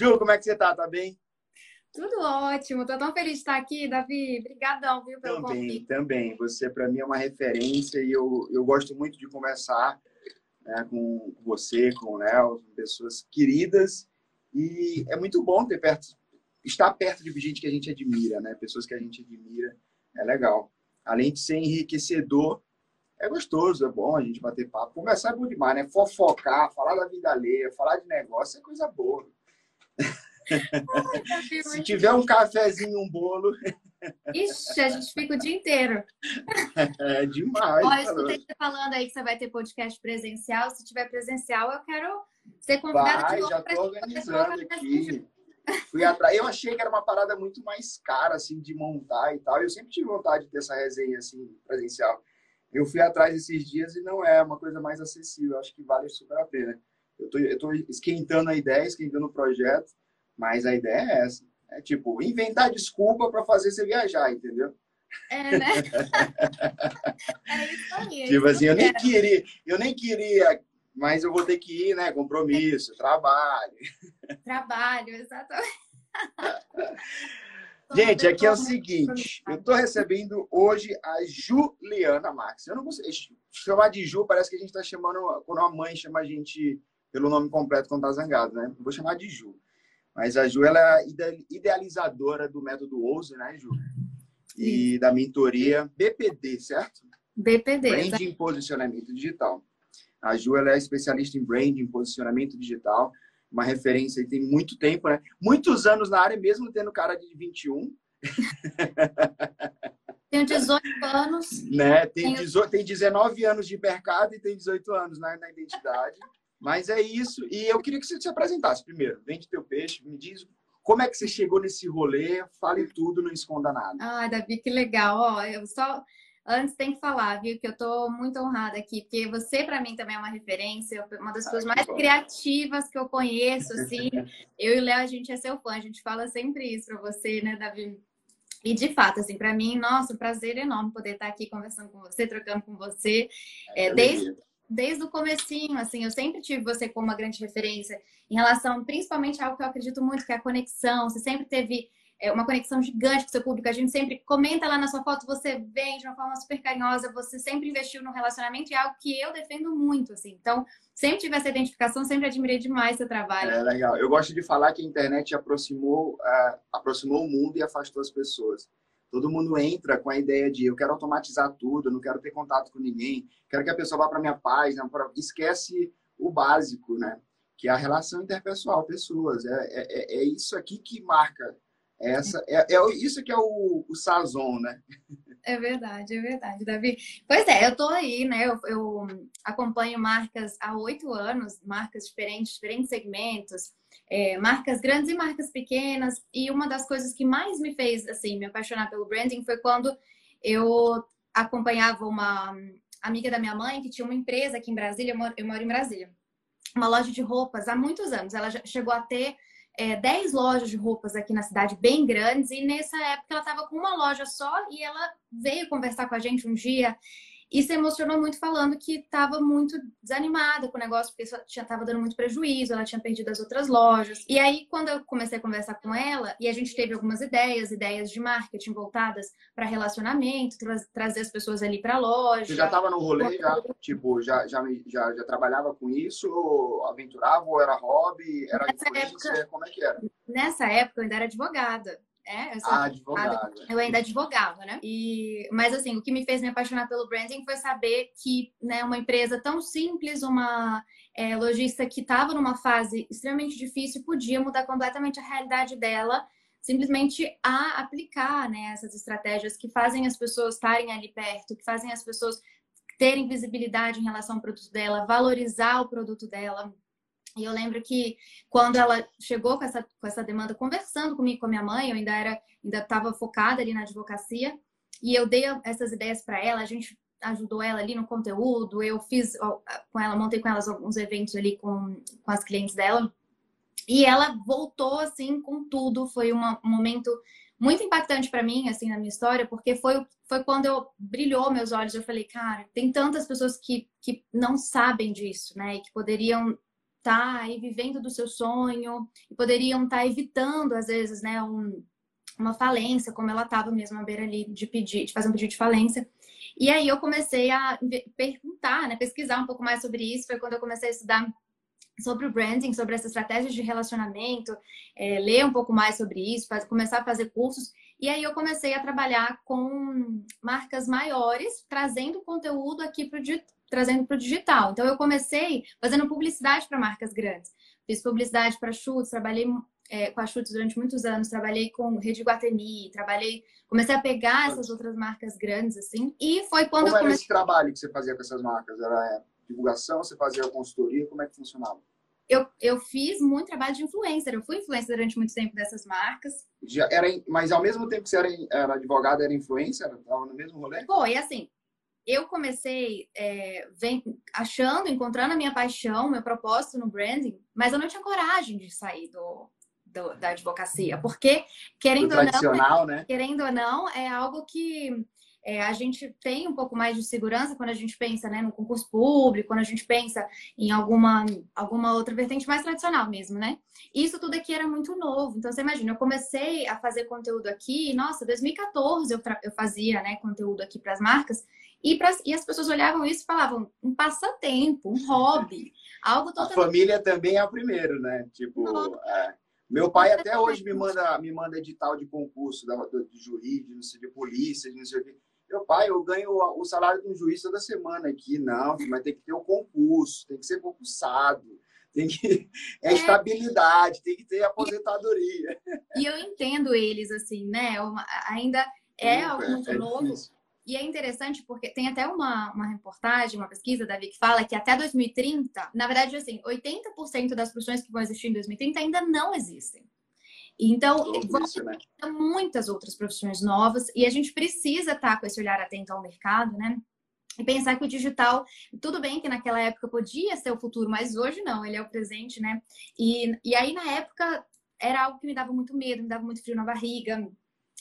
Ju, como é que você tá? Tá bem? Tudo ótimo. Tô tão feliz de estar aqui, Davi. Obrigadão, viu, pelo também, convite. Também, Você, para mim, é uma referência e eu, eu gosto muito de conversar né, com você, com o Léo, com pessoas queridas. E é muito bom ter perto, estar perto de gente que a gente admira, né? Pessoas que a gente admira. É legal. Além de ser enriquecedor, é gostoso, é bom a gente bater papo. Conversar é bom demais, né? Fofocar, falar da vida alheia, falar de negócio é coisa boa. Ai, Se tiver um cafezinho, um bolo. Ixi, a gente fica o dia inteiro. É demais. Ó, eu escutei você falando aí que você vai ter podcast presencial. Se tiver presencial, eu quero ser convidada Vai, de novo. já poder organizando aqui. Fui atrás. Eu achei que era uma parada muito mais cara, assim, de montar e tal. Eu sempre tive vontade de ter essa resenha, assim, presencial. Eu fui atrás esses dias e não é uma coisa mais acessível. Acho que vale super a pena. Eu tô esquentando a ideia, esquentando o projeto, mas a ideia é essa. É tipo, inventar desculpa para fazer você viajar, entendeu? É, né? é isso aí. é Tipo isso assim, eu nem queria, eu nem queria, mas eu vou ter que ir, né? Compromisso, trabalho. Trabalho, exatamente. Gente, aqui é o seguinte, eu tô recebendo hoje a Juliana Max. Eu não consigo chamar de Ju, parece que a gente tá chamando quando a mãe chama a gente pelo nome completo quando tá zangado, né? Eu vou chamar de Ju. Mas a Ju, ela é idealizadora do método Ouse, né, Ju? E da mentoria BPD, certo? BPD. Branding e Posicionamento Digital. A Ju ela é especialista em branding, posicionamento digital, uma referência e tem muito tempo, né? Muitos anos na área, mesmo tendo cara de 21, Tenho 18 anos. né? Tem, Tenho- 18, tem 19 anos de mercado e tem 18 anos na, na identidade. Mas é isso. E eu queria que você se apresentasse primeiro. Vende teu peixe, me diz como é que você chegou nesse rolê, fale tudo, não esconda nada. Ai, Davi, que legal. Ó, eu só antes tem que falar, viu, que eu tô muito honrada aqui, porque você para mim também é uma referência, uma das Ah, pessoas mais bom. criativas que eu conheço, assim. eu e o Léo a gente é seu fã, a gente fala sempre isso para você, né, Davi? E de fato, assim, para mim, nossa, um prazer enorme poder estar aqui conversando com você, trocando com você. É, desde desde o comecinho, assim, eu sempre tive você como uma grande referência em relação, principalmente a algo que eu acredito muito, que é a conexão. Você sempre teve é, uma conexão gigante com seu público. A gente sempre comenta lá na sua foto, você vem de uma forma super carinhosa, você sempre investiu no relacionamento e é algo que eu defendo muito, assim. Então, sempre tive essa identificação, sempre admirei demais seu trabalho. É legal. Eu gosto de falar que a internet aproximou, ah, aproximou o mundo e afastou as pessoas. Todo mundo entra com a ideia de eu quero automatizar tudo, não quero ter contato com ninguém, quero que a pessoa vá para minha página, pra... esquece o básico, né? Que é a relação interpessoal, pessoas. É, é, é isso aqui que marca. Essa, é, é isso que é o, o sazon, né? É verdade, é verdade, Davi. Pois é, eu tô aí, né? Eu, eu acompanho marcas há oito anos, marcas diferentes, diferentes segmentos, é, marcas grandes e marcas pequenas. E uma das coisas que mais me fez assim me apaixonar pelo branding foi quando eu acompanhava uma amiga da minha mãe que tinha uma empresa aqui em Brasília. Eu moro, eu moro em Brasília, uma loja de roupas há muitos anos. Ela chegou a ter é, 10 lojas de roupas aqui na cidade, bem grandes, e nessa época ela estava com uma loja só e ela veio conversar com a gente um dia e se emocionou muito falando que estava muito desanimada com o negócio, porque estava dando muito prejuízo, ela tinha perdido as outras lojas. E aí, quando eu comecei a conversar com ela, e a gente teve algumas ideias, ideias de marketing voltadas para relacionamento, tra trazer as pessoas ali para a loja. Você já estava no rolê, já, tipo, já, já, já, já trabalhava com isso, ou aventurava, ou era hobby, era Nessa época- como é que era? Nessa época eu ainda era advogada. É, eu sou Ah, advogada. advogada. Eu ainda advogava, né? E, mas assim, o que me fez me apaixonar pelo branding foi saber que né, uma empresa tão simples, uma é, lojista que estava numa fase extremamente difícil, podia mudar completamente a realidade dela, simplesmente a aplicar né, essas estratégias que fazem as pessoas estarem ali perto, que fazem as pessoas terem visibilidade em relação ao produto dela, valorizar o produto dela. E eu lembro que quando ela chegou com essa, com essa demanda, conversando comigo, com a minha mãe, eu ainda era, ainda estava focada ali na advocacia, e eu dei essas ideias para ela, a gente ajudou ela ali no conteúdo, eu fiz com ela, montei com ela alguns eventos ali com, com as clientes dela, e ela voltou assim com tudo, foi uma, um momento muito impactante para mim, assim, na minha história, porque foi, foi quando eu brilhou meus olhos, eu falei, cara, tem tantas pessoas que, que não sabem disso, né, e que poderiam tá aí vivendo do seu sonho e poderiam estar tá evitando, às vezes, né, um, uma falência, como ela estava mesmo à beira ali de pedir, de fazer um pedido de falência. E aí eu comecei a perguntar, né, pesquisar um pouco mais sobre isso. Foi quando eu comecei a estudar sobre o branding, sobre essa estratégia de relacionamento, é, ler um pouco mais sobre isso, faz, começar a fazer cursos. E aí eu comecei a trabalhar com marcas maiores, trazendo conteúdo aqui para o trazendo para o digital. Então eu comecei fazendo publicidade para marcas grandes. Fiz publicidade para chutes, trabalhei é, com a Chutes durante muitos anos, trabalhei com Rede Guatemi, trabalhei, comecei a pegar essas outras marcas grandes assim. E foi quando Como eu comecei... era esse trabalho que você fazia com essas marcas? Era é, divulgação, você fazia consultoria, como é que funcionava? Eu, eu fiz muito trabalho de influencer. Eu fui influencer durante muito tempo dessas marcas. Já era, mas ao mesmo tempo que você era, era advogada, era influencer? Estava no mesmo rolê? Foi, assim, eu comecei é, vem, achando, encontrando a minha paixão, meu propósito no branding, mas eu não tinha coragem de sair do, do da advocacia, porque querendo ou não, né? querendo ou não, é algo que é, a gente tem um pouco mais de segurança quando a gente pensa né, no concurso público, quando a gente pensa em alguma, alguma outra vertente mais tradicional mesmo, né? Isso tudo aqui era muito novo. Então, você imagina, eu comecei a fazer conteúdo aqui, nossa, 2014 eu, eu fazia né, conteúdo aqui para as marcas, e, pra, e as pessoas olhavam isso e falavam, um passatempo, um hobby, algo totalmente... A família também é o primeiro, né? Tipo, é, meu pai até hoje me manda, me manda edital de concurso da, de juiz, de, não sei, de polícia, de não sei o quê. Meu pai, eu ganho o salário de um juiz toda semana aqui. Não, mas tem que ter o concurso, tem que ser concursado, tem que é, é estabilidade, tem que ter aposentadoria. E eu entendo eles assim, né? Uma, ainda é algo muito é novo. Difícil. E é interessante porque tem até uma, uma reportagem, uma pesquisa, Davi, que fala que até 2030, na verdade, assim, 80% das profissões que vão existir em 2030 ainda não existem. Então, vão isso, né? muitas outras profissões novas e a gente precisa estar com esse olhar atento ao mercado, né? E pensar que o digital, tudo bem que naquela época podia ser o futuro, mas hoje não, ele é o presente, né? E, e aí, na época, era algo que me dava muito medo, me dava muito frio na barriga.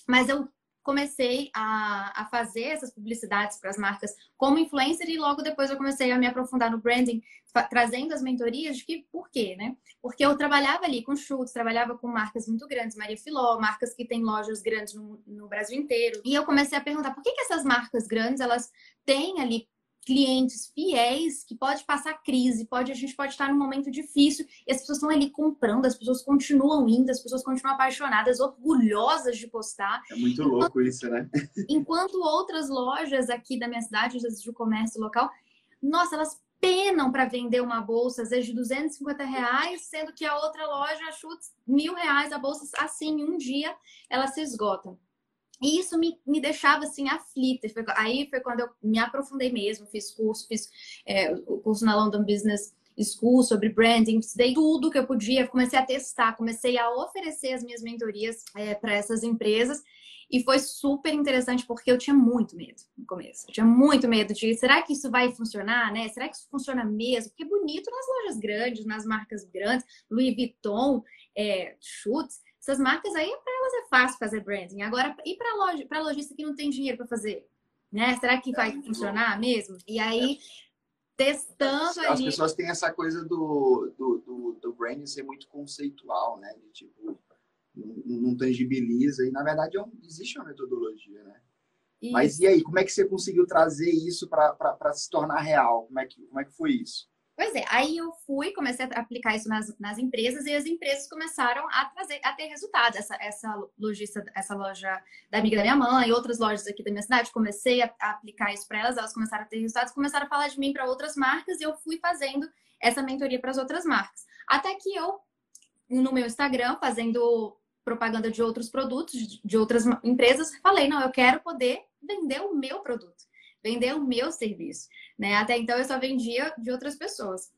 Mas eu comecei a, a fazer essas publicidades para as marcas como influencer e logo depois eu comecei a me aprofundar no branding, trazendo as mentorias de que por quê, né? Porque eu trabalhava ali com chutes, trabalhava com marcas muito grandes, Maria Filó, marcas que têm lojas grandes no, no Brasil inteiro. E eu comecei a perguntar por que, que essas marcas grandes elas têm ali clientes fiéis que pode passar crise, pode a gente pode estar num momento difícil e as pessoas estão ali comprando, as pessoas continuam indo, as pessoas continuam apaixonadas, orgulhosas de postar. É muito enquanto, louco isso, né? enquanto outras lojas aqui da minha cidade, de comércio local, nossa, elas penam para vender uma bolsa, às vezes de 250 reais, sendo que a outra loja chuta mil reais a bolsa assim, um dia ela se esgota. E isso me, me deixava assim aflita. Aí foi quando eu me aprofundei mesmo, fiz curso, fiz é, o curso na London Business School sobre branding, dei tudo que eu podia, comecei a testar, comecei a oferecer as minhas mentorias é, para essas empresas. E foi super interessante porque eu tinha muito medo no começo. Eu tinha muito medo de será que isso vai funcionar, né? Será que isso funciona mesmo? Porque é bonito nas lojas grandes, nas marcas grandes, Louis Vuitton, é, Schutz. Essas marcas aí, para elas é fácil fazer branding. Agora, e para loja, para lojista que não tem dinheiro para fazer? Né? Será que vai funcionar mesmo? E aí, testando As pessoas têm essa coisa do, do, do, do branding ser muito conceitual, né? De tipo, não, não tangibiliza. E, na verdade, é um, existe uma metodologia, né? Isso. Mas e aí, como é que você conseguiu trazer isso para se tornar real? Como é, que, como é que foi isso? Pois é, aí eu fui, comecei a aplicar isso nas, nas empresas e as empresas começaram a trazer, a ter resultados. Essa, essa lojista, essa loja da amiga da minha mãe, outras lojas aqui da minha cidade, comecei a, a aplicar isso para elas, elas começaram a ter resultados, começaram a falar de mim para outras marcas e eu fui fazendo essa mentoria para as outras marcas. Até que eu, no meu Instagram, fazendo propaganda de outros produtos, de outras empresas, falei, não, eu quero poder vender o meu produto vender o meu serviço, né? Até então eu só vendia de outras pessoas.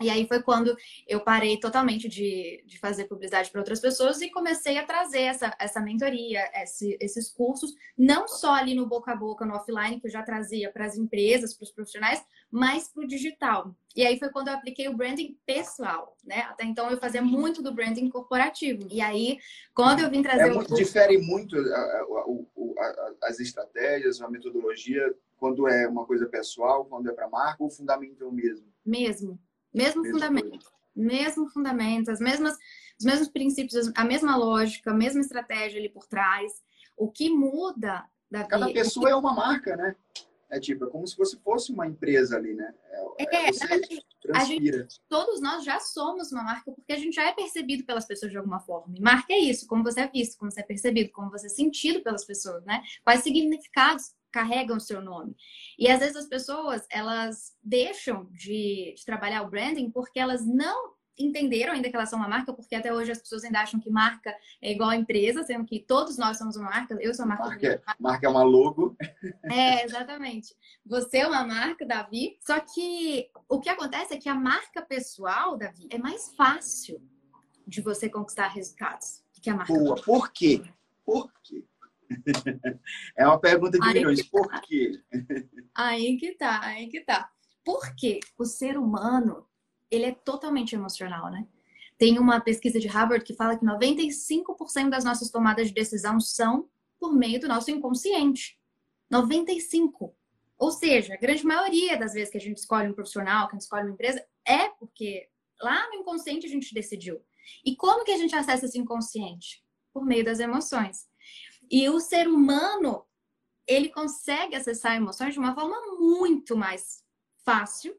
E aí foi quando eu parei totalmente de, de fazer publicidade para outras pessoas e comecei a trazer essa, essa mentoria, esse, esses cursos, não só ali no boca a boca, no offline, que eu já trazia para as empresas, para os profissionais, mas para o digital. E aí foi quando eu apliquei o branding pessoal, né? Até então eu fazia muito do branding corporativo. E aí, quando eu vim trazer. É muito, o... Difere muito a, a, a, as estratégias, a metodologia, quando é uma coisa pessoal, quando é para marca, ou o fundamento é o mesmo? Mesmo. Mesmo, fundamento. Mesmo fundamento, as mesmas, os mesmos princípios, a mesma lógica, a mesma estratégia ali por trás. O que muda, Davi... Cada pessoa que... é uma marca, né? É tipo, é como se você fosse uma empresa ali, né? É, é você transpira. Gente, todos nós já somos uma marca porque a gente já é percebido pelas pessoas de alguma forma. E marca é isso, como você é visto, como você é percebido, como você é sentido pelas pessoas, né? Quais significados carregam o seu nome. E às vezes as pessoas, elas deixam de, de trabalhar o branding porque elas não entenderam ainda que elas são uma marca, porque até hoje as pessoas ainda acham que marca é igual a empresa, sendo que todos nós somos uma marca. Eu sou uma marca. Marca, marca é uma logo. É, exatamente. Você é uma marca, Davi. Só que o que acontece é que a marca pessoal, Davi, é mais fácil de você conquistar resultados do que a marca. Boa. Por quê? Por quê? É uma pergunta de aí milhões. Por tá. quê? Aí que tá, aí que tá. Porque o ser humano ele é totalmente emocional, né? Tem uma pesquisa de Harvard que fala que 95% das nossas tomadas de decisão são por meio do nosso inconsciente. 95. Ou seja, a grande maioria das vezes que a gente escolhe um profissional, que a gente escolhe uma empresa, é porque lá no inconsciente a gente decidiu. E como que a gente acessa esse inconsciente? Por meio das emoções. E o ser humano, ele consegue acessar emoções de uma forma muito mais fácil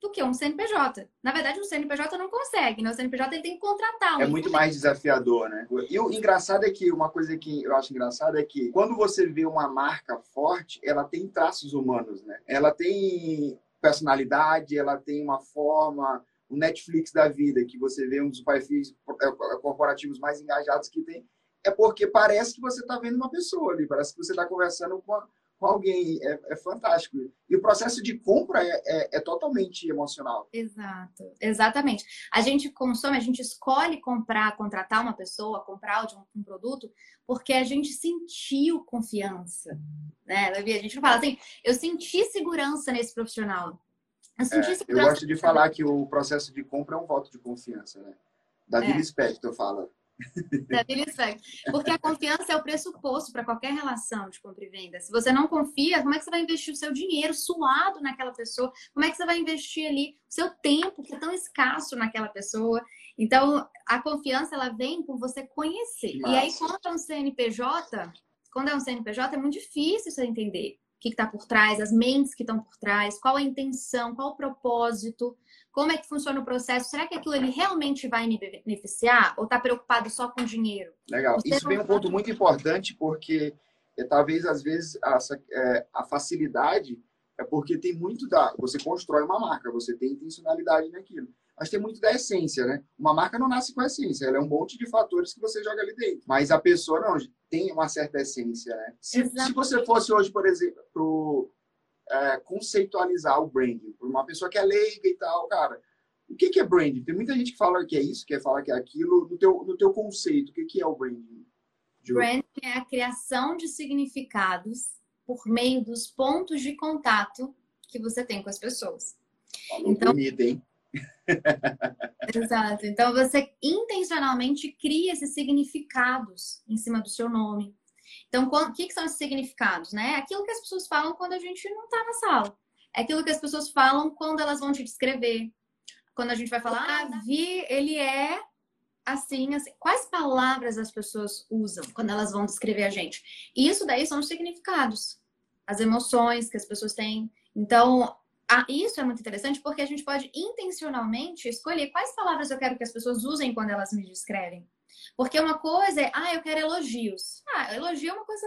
do que um CNPJ. Na verdade, o CNPJ não consegue, né? O CNPJ ele tem que contratar. Um é muito mais desafiador, né? E o engraçado é que, uma coisa que eu acho engraçada é que quando você vê uma marca forte, ela tem traços humanos, né? Ela tem personalidade, ela tem uma forma, o Netflix da vida, que você vê um dos perfis é, corporativos mais engajados que tem, é porque parece que você está vendo uma pessoa ali, parece que você está conversando com, a, com alguém. É, é, fantástico. E o processo de compra é, é, é, totalmente emocional. Exato, exatamente. A gente consome, a gente escolhe comprar, contratar uma pessoa, comprar um, um produto, porque a gente sentiu confiança. Né, A gente não fala assim, eu senti segurança nesse profissional. Eu, senti é, segurança eu gosto de falar que o processo de compra é um voto de confiança, né? Davi é. Spector fala. Porque a confiança é o pressuposto para qualquer relação de compra e venda. Se você não confia, como é que você vai investir o seu dinheiro suado naquela pessoa? Como é que você vai investir ali o seu tempo, que é tão escasso naquela pessoa? Então, a confiança, ela vem por você conhecer. Nossa. E aí, quando é um CNPJ, quando é um CNPJ, é muito difícil você entender o que está por trás, as mentes que estão por trás, qual a intenção, qual o propósito. Como é que funciona o processo? Será que aquilo ele realmente vai me beneficiar? Ou está preocupado só com dinheiro? Legal. Você Isso vem um ponto muito importante, porque é, talvez, às vezes, essa, é, a facilidade é porque tem muito da. Você constrói uma marca, você tem intencionalidade naquilo. Mas tem muito da essência, né? Uma marca não nasce com essência, ela é um monte de fatores que você joga ali dentro. Mas a pessoa não tem uma certa essência, né? Se, se você fosse hoje, por exemplo, pro, é, conceitualizar o branding. Por uma pessoa que é leiga e tal, cara, o que, que é branding? Tem muita gente que fala que é isso, que fala que é aquilo. No teu, no teu conceito, o que, que é o branding? Branding é a criação de significados por meio dos pontos de contato que você tem com as pessoas. Falou então, bonito, hein? Exato. Então você intencionalmente cria esses significados em cima do seu nome, então, o que, que são esses significados? Né? É aquilo que as pessoas falam quando a gente não está na sala. É aquilo que as pessoas falam quando elas vão te descrever. Quando a gente vai falar, ah, ele é assim, assim. Quais palavras as pessoas usam quando elas vão descrever a gente? E isso daí são os significados, as emoções que as pessoas têm. Então, isso é muito interessante porque a gente pode intencionalmente escolher quais palavras eu quero que as pessoas usem quando elas me descrevem. Porque uma coisa é, ah, eu quero elogios. Ah, elogio é uma coisa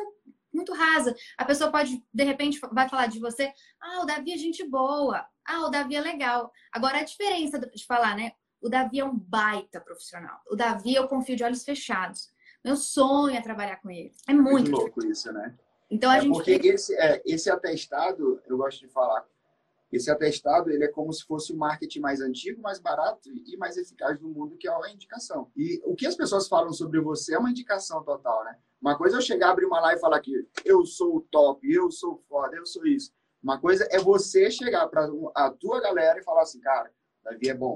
muito rasa. A pessoa pode, de repente, vai falar de você, ah, o Davi é gente boa. Ah, o Davi é legal. Agora, a diferença de falar, né? O Davi é um baita profissional. O Davi eu confio de olhos fechados. Meu sonho é trabalhar com ele. É muito, muito louco isso, né? Então a é gente. Porque esse, é, esse atestado, eu gosto de falar, esse atestado ele é como se fosse o marketing mais antigo, mais barato e mais eficaz do mundo, que é a indicação. E o que as pessoas falam sobre você é uma indicação total, né? Uma coisa é eu chegar, abrir uma live e falar que eu sou o top, eu sou foda, eu sou isso. Uma coisa é você chegar para a tua galera e falar assim, cara, Davi é bom.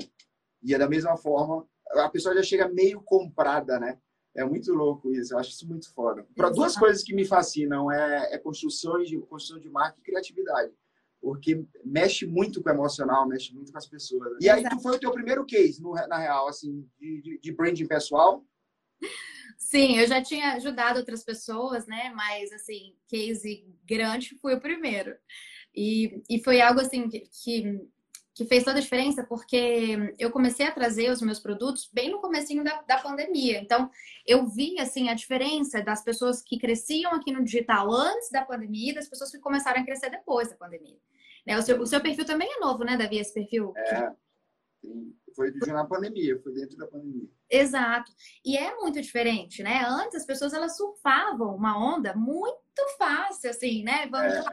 E é da mesma forma, a pessoa já chega meio comprada, né? É muito louco isso, eu acho isso muito foda. Para duas coisas que me fascinam é, é construção de construção de marca e criatividade. Porque mexe muito com o emocional, mexe muito com as pessoas. Né? E aí, tu foi o teu primeiro case, no, na real, assim, de, de, de branding pessoal? Sim, eu já tinha ajudado outras pessoas, né? Mas, assim, case grande foi o primeiro. E, e foi algo, assim, que, que fez toda a diferença porque eu comecei a trazer os meus produtos bem no comecinho da, da pandemia. Então, eu vi, assim, a diferença das pessoas que cresciam aqui no digital antes da pandemia e das pessoas que começaram a crescer depois da pandemia. Né? O, seu, o seu perfil também é novo, né, Davi, esse perfil? É, foi na pandemia, foi dentro da pandemia. Exato. E é muito diferente, né? Antes as pessoas elas surfavam uma onda muito fácil, assim, né? Vamos, é.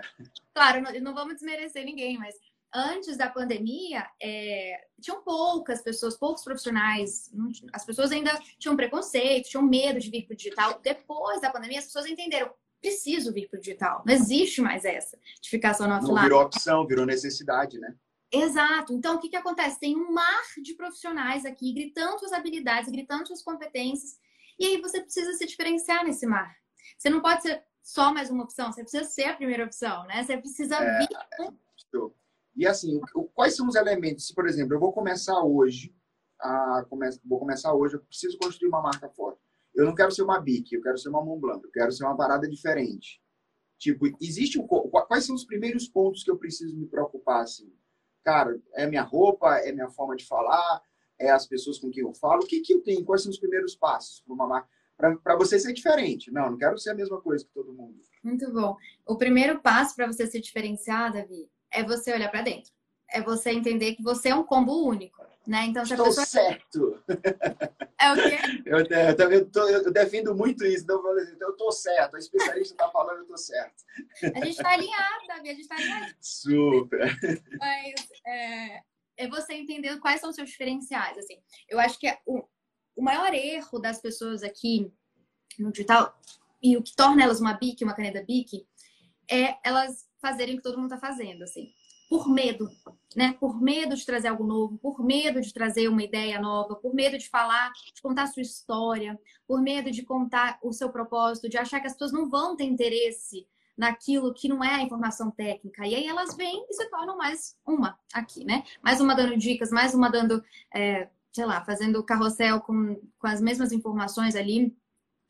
Claro, não, não vamos desmerecer ninguém, mas antes da pandemia, é, tinham poucas pessoas, poucos profissionais, as pessoas ainda tinham preconceito, tinham medo de vir para o digital. Depois da pandemia, as pessoas entenderam, preciso vir para o digital. Não existe mais essa de ficar só no offline. Não virou opção, virou necessidade, né? Exato. Então, o que, que acontece? Tem um mar de profissionais aqui gritando suas habilidades, gritando suas competências. E aí você precisa se diferenciar nesse mar. Você não pode ser só mais uma opção, você precisa ser a primeira opção, né? Você precisa é, vir. É, e assim, quais são os elementos? Se, por exemplo, eu vou começar hoje, a, vou começar hoje, eu preciso construir uma marca forte. Eu não quero ser uma Bic, eu quero ser uma Montblanc, eu quero ser uma parada diferente. Tipo, existe um, quais são os primeiros pontos que eu preciso me preocupar assim? Cara, é minha roupa, é minha forma de falar, é as pessoas com quem eu falo. O que que eu tenho? Quais são os primeiros passos para uma marca? Para você ser diferente. Não, não quero ser a mesma coisa que todo mundo. Muito bom. O primeiro passo para você se diferenciar, Davi, é você olhar para dentro. É você entender que você é um combo único, né? Então, se Estou pessoa... certo. É o quê? Eu, eu, eu, tô, eu defendo muito isso. Então, eu assim, estou certo. A especialista está falando, eu estou certo. A gente está alinhado, Davi. A gente está alinhado. Super. Mas é, é, você entender quais são os seus diferenciais. Assim, eu acho que é o, o maior erro das pessoas aqui no digital e o que torna elas uma BIC, uma caneta BIC, é elas fazerem o que todo mundo está fazendo, assim. Por medo, né? Por medo de trazer algo novo, por medo de trazer uma ideia nova, por medo de falar, de contar a sua história, por medo de contar o seu propósito, de achar que as pessoas não vão ter interesse naquilo que não é a informação técnica. E aí elas vêm e se tornam mais uma aqui, né? Mais uma dando dicas, mais uma dando, é, sei lá, fazendo carrossel com, com as mesmas informações ali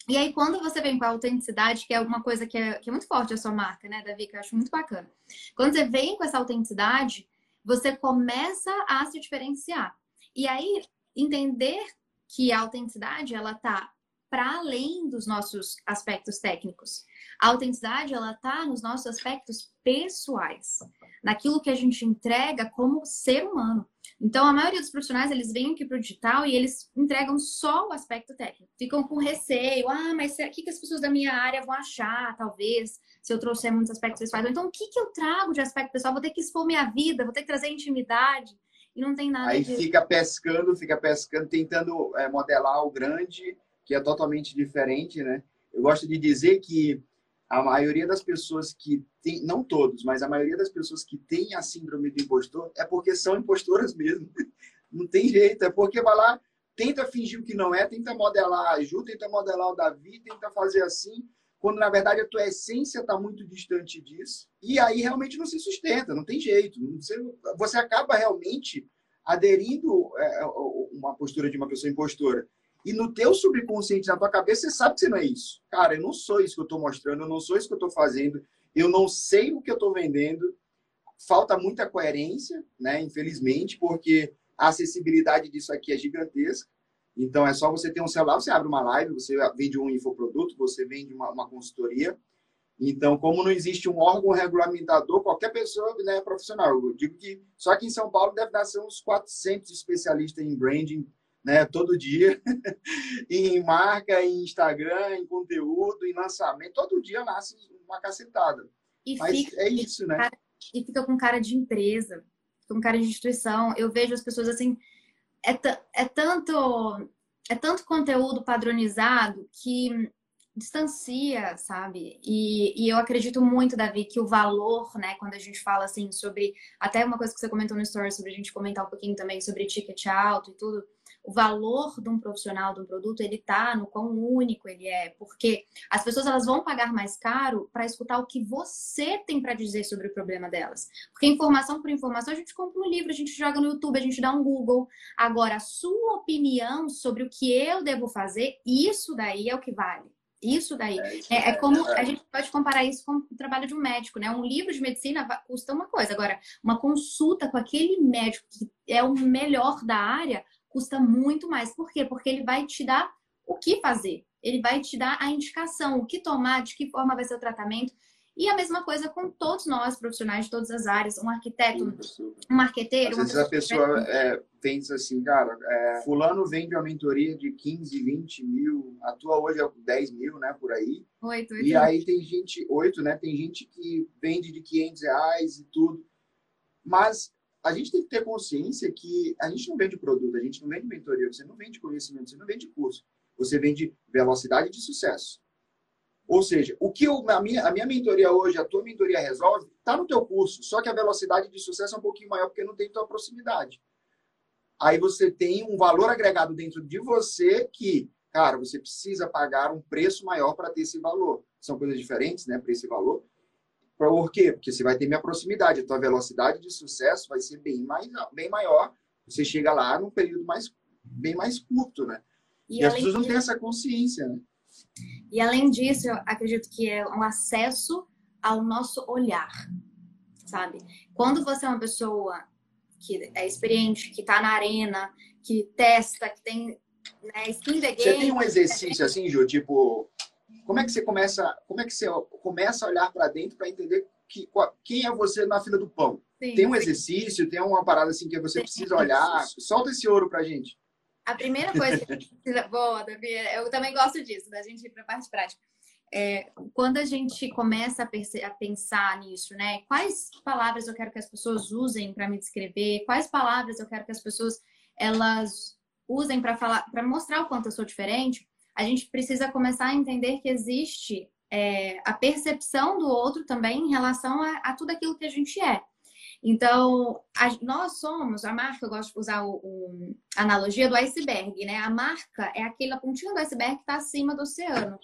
e aí, quando você vem com a autenticidade, que é uma coisa que é, que é muito forte a sua marca, né, Davi, que eu acho muito bacana. Quando você vem com essa autenticidade, você começa a se diferenciar. E aí, entender que a autenticidade, ela tá para além dos nossos aspectos técnicos. A autenticidade, ela tá nos nossos aspectos pessoais, naquilo que a gente entrega como ser humano. Então, a maioria dos profissionais, eles vêm aqui para o digital e eles entregam só o aspecto técnico. Ficam com receio. Ah, mas o que, que as pessoas da minha área vão achar, talvez, se eu trouxer muitos aspectos pessoais? Então, o que, que eu trago de aspecto pessoal? Vou ter que expor minha vida, vou ter que trazer intimidade. E não tem nada Aí de... fica pescando, fica pescando, tentando é, modelar o grande, que é totalmente diferente, né? Eu gosto de dizer que a maioria das pessoas que tem, não todos, mas a maioria das pessoas que têm a síndrome do impostor é porque são impostoras mesmo. Não tem jeito, é porque vai lá, tenta fingir o que não é, tenta modelar a Ju, tenta modelar o Davi, tenta fazer assim, quando na verdade a tua essência está muito distante disso. E aí realmente não se sustenta, não tem jeito. Você, você acaba realmente aderindo é, uma postura de uma pessoa impostora. E no teu subconsciente, na tua cabeça, você sabe que você não é isso. Cara, eu não sou isso que eu estou mostrando, eu não sou isso que eu estou fazendo, eu não sei o que eu estou vendendo. Falta muita coerência, né? Infelizmente, porque a acessibilidade disso aqui é gigantesca. Então, é só você ter um celular, você abre uma live, você vende um infoproduto, você vende uma, uma consultoria. Então, como não existe um órgão regulamentador, qualquer pessoa né, é profissional. Eu digo que só aqui em São Paulo deve dar uns 400 especialistas em branding né, todo dia, em marca, em Instagram, em conteúdo, em lançamento, todo dia nasce uma cacetada. E Mas fica, é isso, né? e fica com cara de empresa, com cara de instituição. Eu vejo as pessoas assim, é, é tanto é tanto conteúdo padronizado que distancia, sabe? E, e eu acredito muito, Davi, que o valor, né, quando a gente fala assim sobre até uma coisa que você comentou no story sobre a gente comentar um pouquinho também sobre ticket alto e tudo, o valor de um profissional, de um produto, ele tá no quão único ele é, porque as pessoas elas vão pagar mais caro para escutar o que você tem para dizer sobre o problema delas. Porque informação por informação, a gente compra um livro, a gente joga no YouTube, a gente dá um Google. Agora, a sua opinião sobre o que eu devo fazer, isso daí é o que vale. Isso daí. É, isso é, é, como é a gente pode comparar isso com o trabalho de um médico, né? Um livro de medicina custa uma coisa. Agora, uma consulta com aquele médico que é o melhor da área custa muito mais. Por quê? Porque ele vai te dar o que fazer. Ele vai te dar a indicação, o que tomar, de que forma vai ser o tratamento. E a mesma coisa com todos nós, profissionais de todas as áreas, um arquiteto, um marqueteiro. Às vezes a pessoa é, pensa assim, cara, é, fulano vende uma mentoria de 15, 20 mil, atua hoje é 10 mil, né, por aí. Oito, oito. E aí tem gente, oito, né, tem gente que vende de 500 reais e tudo. Mas a gente tem que ter consciência que a gente não vende produto, a gente não vende mentoria, você não vende conhecimento, você não vende curso. Você vende velocidade de sucesso. Ou seja, o que eu, a, minha, a minha mentoria hoje, a tua mentoria resolve, está no teu curso, só que a velocidade de sucesso é um pouquinho maior porque não tem tua proximidade. Aí você tem um valor agregado dentro de você que, cara, você precisa pagar um preço maior para ter esse valor. São coisas diferentes, né, para esse valor. Por quê? Porque você vai ter minha proximidade, a tua velocidade de sucesso vai ser bem, mais, bem maior. Você chega lá num período mais, bem mais curto, né? E, e as pessoas não têm essa consciência, né? E além disso, eu acredito que é um acesso ao nosso olhar, sabe? Quando você é uma pessoa que é experiente, que está na arena, que testa, que tem né, skin the game. Você tem um exercício assim, Ju, tipo, como é que você começa, como é que você começa a olhar para dentro para entender que, quem é você na fila do pão? Sim, tem um exercício, tem uma parada assim que você precisa olhar. Solta esse ouro pra gente. A primeira coisa que a gente precisa. Boa, Davi, eu também gosto disso, da gente ir para a parte prática. É, quando a gente começa a, a, pensar nisso, né? Quais palavras eu quero que as pessoas usem para me descrever? Quais palavras eu quero que as pessoas elas usem para falar, para mostrar o quanto eu sou diferente? A gente precisa começar a entender que existe é, a percepção do outro também em relação a, a tudo aquilo que a gente é. Então, a, nós somos, a marca, eu gosto de usar o, o, a analogia do iceberg, né? A marca é aquela pontinha do iceberg que está acima do oceano.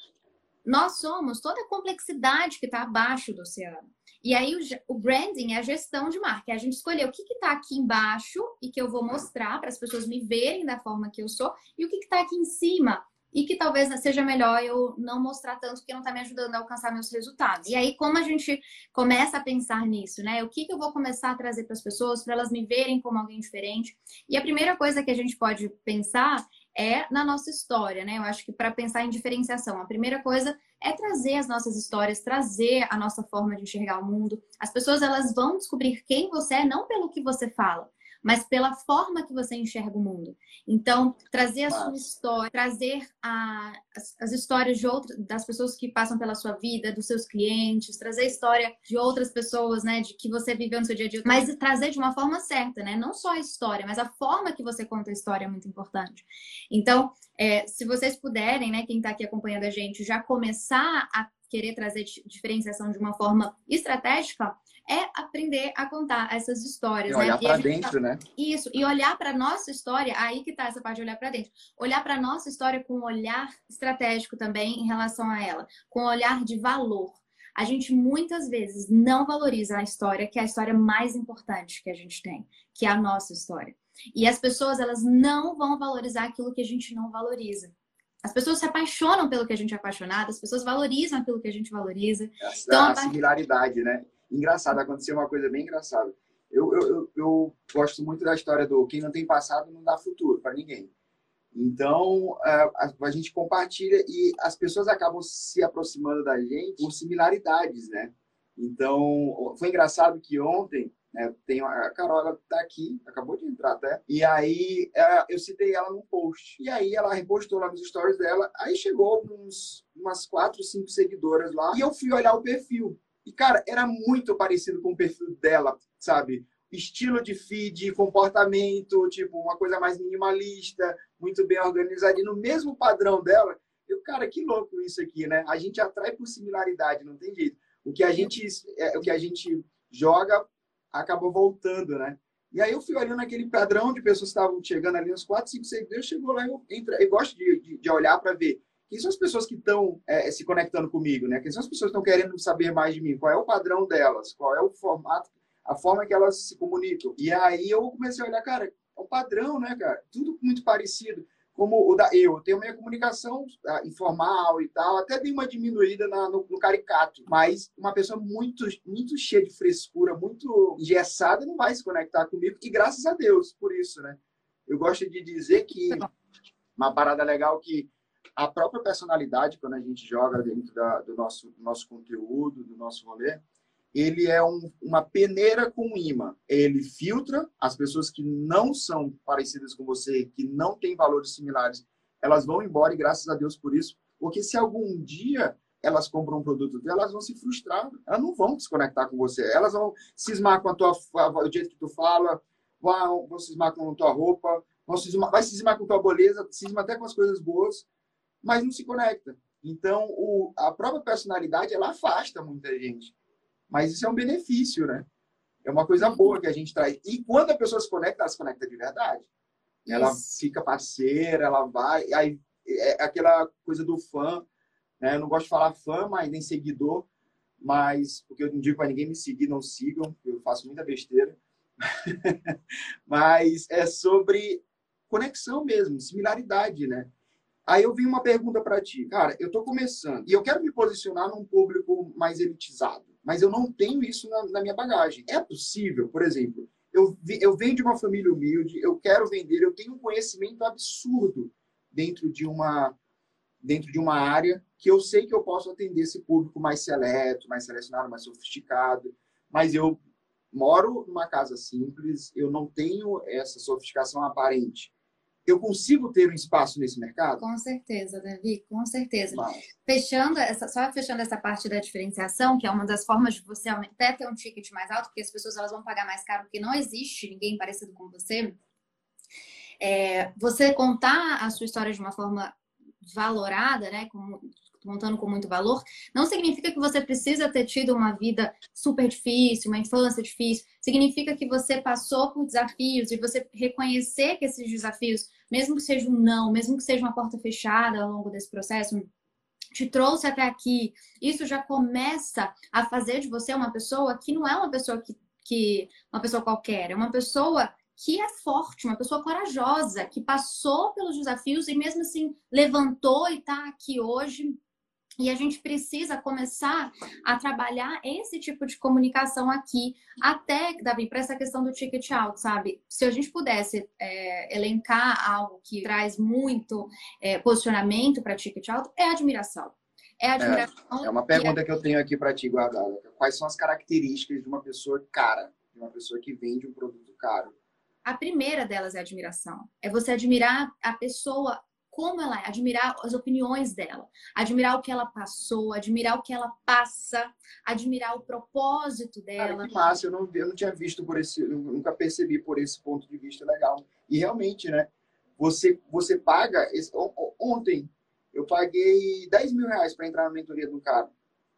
Nós somos toda a complexidade que está abaixo do oceano. E aí, o, o, branding é a gestão de marca. É a gente escolher o que está aqui embaixo e que eu vou mostrar para as pessoas me verem da forma que eu sou, e o que está aqui em cima e que talvez seja melhor eu não mostrar tanto porque não está me ajudando a alcançar meus resultados. E aí, como a gente começa a pensar nisso, né? O que, que eu vou começar a trazer para as pessoas para elas me verem como alguém diferente? E a primeira coisa que a gente pode pensar é na nossa história, né? Eu acho que para pensar em diferenciação, a primeira coisa é trazer as nossas histórias, trazer a nossa forma de enxergar o mundo. As pessoas elas vão descobrir quem você é não pelo que você fala, mas pela forma que você enxerga o mundo. Então, trazer a sua história, trazer a, as, as, histórias de outras, das pessoas que passam pela sua vida, dos seus clientes, trazer a história de outras pessoas, né, de que você viveu no seu dia a dia, mas trazer de uma forma certa, né? Não só a história, mas a forma que você conta a história é muito importante. Então, é, se vocês puderem, né, quem está aqui acompanhando a gente, já começar a querer trazer diferenciação de uma forma estratégica, é aprender a contar essas histórias. E né? olhar para dentro, tá... né? Isso, e olhar para nossa história, aí que tá essa parte de olhar para dentro. Olhar para nossa história com um olhar estratégico também em relação a ela, com um olhar de valor. A gente muitas vezes não valoriza a história, que é a história mais importante que a gente tem, que é a nossa história. E as pessoas, elas não vão valorizar aquilo que a gente não valoriza. As pessoas se apaixonam pelo que a gente é apaixonado, as pessoas valorizam aquilo que a gente valoriza. Essa então, a similaridade, né? Engraçado, aconteceu uma coisa bem engraçada. Eu, eu, eu, eu, gosto muito da história do quem não tem passado não dá futuro para ninguém. Então, a, a, gente compartilha e as pessoas acabam se aproximando da gente por similaridades, né? Então, foi engraçado que ontem, né, tem a Carola tá aqui, acabou de entrar até, e aí é, eu citei ela num post. E aí ela repostou lá nos stories dela, aí chegou uns, umas quatro, cinco seguidoras lá, e eu fui olhar o perfil. E, cara, era muito parecido com o perfil dela, sabe? Estilo de feed, comportamento, tipo, uma coisa mais minimalista, muito bem organizada. E no mesmo padrão dela, eu, cara, que louco isso aqui, né? A gente atrai por similaridade, não tem jeito. O que a gente, é, o que a gente joga acabou voltando, né? E aí eu fui olhando aquele padrão de pessoas que estavam chegando ali, uns 4, 5 seguidores, chegou lá e eu, entra, eu gosto de, de, de olhar para ver quem são as pessoas que estão é, se conectando comigo, né? Quem são as pessoas que estão querendo saber mais de mim? Qual é o padrão delas? Qual é o formato, a forma que elas se comunicam? E aí eu comecei a olhar, cara, é um padrão, né, cara? Tudo muito parecido. Como o da eu, tenho minha comunicação ah, informal e tal, até dei uma diminuída na, no, no, caricato, mas uma pessoa muito, muito cheia de frescura, muito engessada, não vai se conectar comigo, e graças a Deus por isso, né? Eu gosto de dizer que uma parada legal que a própria personalidade, quando a gente joga dentro da, do, nosso, do nosso conteúdo, do nosso rolê, ele é um, uma peneira com imã. Ele filtra as pessoas que não são parecidas com você, que não têm valores similares, elas vão embora e graças a Deus por isso, porque se algum dia elas compram um produto dela, elas vão se frustrar, elas não vão se conectar com você, elas vão cismar com a tua, o jeito que tu fala, vão, vão cismar com a tua roupa, vão cismar, vai cismar com a tua beleza, cisma até com as coisas boas, mas não se conecta. Então, o, a própria personalidade, ela afasta muita gente. Mas isso é um benefício, né? É uma coisa boa que a gente traz. E quando a pessoa se conecta, ela se conecta de verdade. Ela fica parceira, ela vai. Aí é aquela coisa do fã. Né? Eu não gosto de falar fã, mas nem seguidor. Mas, porque eu não digo para ninguém me seguir, não sigam, eu faço muita besteira. mas é sobre conexão mesmo, similaridade, né? Aí eu vi uma pergunta para ti, cara, eu estou começando e eu quero me posicionar num público mais elitizado, mas eu não tenho isso na, na minha bagagem. É possível, por exemplo, eu, eu venho de uma família humilde, eu quero vender, eu tenho um conhecimento absurdo dentro de uma dentro de uma área que eu sei que eu posso atender esse público mais seleto, mais selecionado, mais sofisticado, mas eu moro numa casa simples, eu não tenho essa sofisticação aparente eu consigo ter um espaço nesse mercado? Com certeza, Davi, com certeza. Mas... Fechando essa, só fechando essa parte da diferenciação, que é uma das formas de você até ter um ticket mais alto, porque as pessoas elas vão pagar mais caro, porque não existe ninguém parecido com você. É, você contar a sua história de uma forma valorada, né, como montando com muito valor, não significa que você precisa ter tido uma vida super difícil, uma infância difícil. Significa que você passou por desafios e você reconhecer que esses desafios, mesmo que seja um não, mesmo que seja uma porta fechada ao longo desse processo, te trouxe até aqui. Isso já começa a fazer de você uma pessoa que não é uma pessoa que, que uma pessoa qualquer, é uma pessoa que é forte, uma pessoa corajosa, que passou pelos desafios e mesmo assim levantou e está aqui hoje e a gente precisa começar a trabalhar esse tipo de comunicação aqui, até, Davi, para essa questão do ticket alto, sabe? Se a gente pudesse é, elencar algo que traz muito é, posicionamento para ticket alto, é admiração. É, admiração. É, é uma pergunta que eu tenho aqui para ti, guardada. Quais são as características de uma pessoa cara, de uma pessoa que vende um produto caro? A primeira delas é admiração. É você admirar a pessoa como ela é, admirar as opiniões dela, admirar o que ela passou, admirar o que ela passa, admirar o propósito dela. Cara, que massa, eu não, eu não tinha visto por esse, nunca percebi por esse ponto de vista legal. E realmente, né? Você, você paga. Esse, ontem eu paguei 10 mil reais para entrar na mentoria do cara.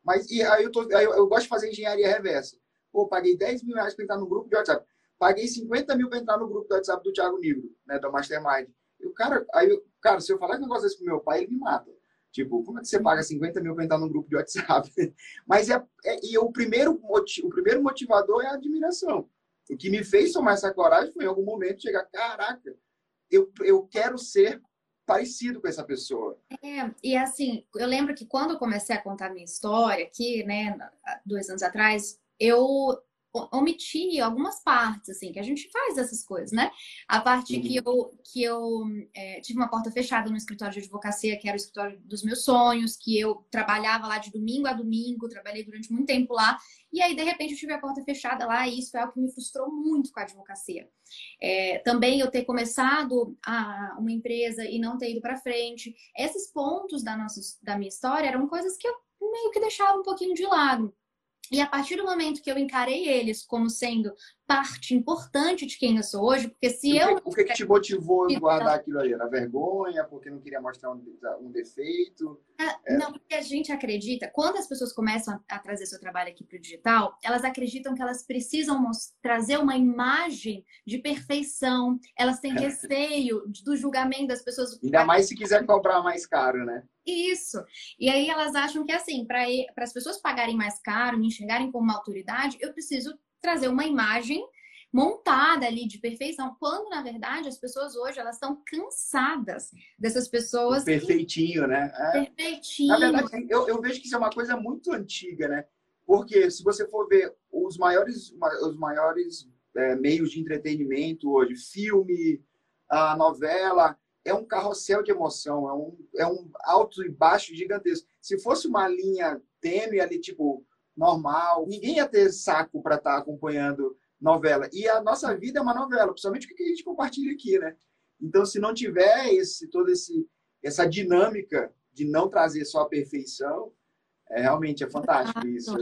Mas e aí eu, tô, aí eu, eu gosto de fazer engenharia reversa. Pô, paguei 10 mil reais para entrar no grupo de WhatsApp. Paguei 50 mil para entrar no grupo do WhatsApp do Thiago Negro, né, da Mastermind. O cara, aí, cara, se eu falar que negócio desse pro meu pai, ele me mata. Tipo, como é que você paga 50 mil para entrar num grupo de WhatsApp? Mas é, é, e o primeiro, o primeiro motivador é a admiração. O que me fez tomar essa coragem foi em algum momento chegar, caraca, eu, eu quero ser parecido com essa pessoa. É, e assim, eu lembro que quando eu comecei a contar minha história aqui, né, dois anos atrás, eu omitir algumas partes, assim, que a gente faz essas coisas, né? A parte uhum. que eu, que eu é, tive uma porta fechada no escritório de advocacia, que era o escritório dos meus sonhos, que eu trabalhava lá de domingo a domingo, trabalhei durante muito tempo lá, e aí, de repente, eu tive a porta fechada lá, e isso é algo que me frustrou muito com a advocacia. É, também eu ter começado a, uma empresa e não ter ido para frente, esses pontos da, nossa, da minha história eram coisas que eu meio que deixava um pouquinho de lado. E a partir do momento que eu encarei eles como sendo parte importante de quem eu sou hoje, porque se eu. O que, que te motivou a guardar aquilo ali? Era vergonha, porque não queria mostrar um, um defeito? É, é. Não, porque a gente acredita, quando as pessoas começam a, trazer seu trabalho aqui para o digital, elas acreditam que elas precisam trazer uma imagem de perfeição, elas têm receio do julgamento das pessoas. Ainda mais se quiser cobrar mais caro, né? Isso. E aí elas acham que assim, para as pessoas pagarem mais caro, me enxergarem como uma autoridade, eu preciso trazer uma imagem montada ali de perfeição, quando na verdade as pessoas hoje elas estão cansadas dessas pessoas. Perfeitinho, que... né? É. Perfeitinho. Na verdade, eu, eu vejo que isso é uma coisa muito antiga, né? Porque se você for ver os maiores, os maiores é, meios de entretenimento hoje, filme, a novela, é um carrossel de emoção, é um, é um alto e baixo gigantesco. Se fosse uma linha tênue ali, tipo, normal, ninguém ia ter saco para estar tá acompanhando novela. E a nossa vida é uma novela, principalmente o que a gente compartilha aqui, né? Então, se não tiver esse, toda esse, essa dinâmica de não trazer só a perfeição, é, realmente é fantástico isso.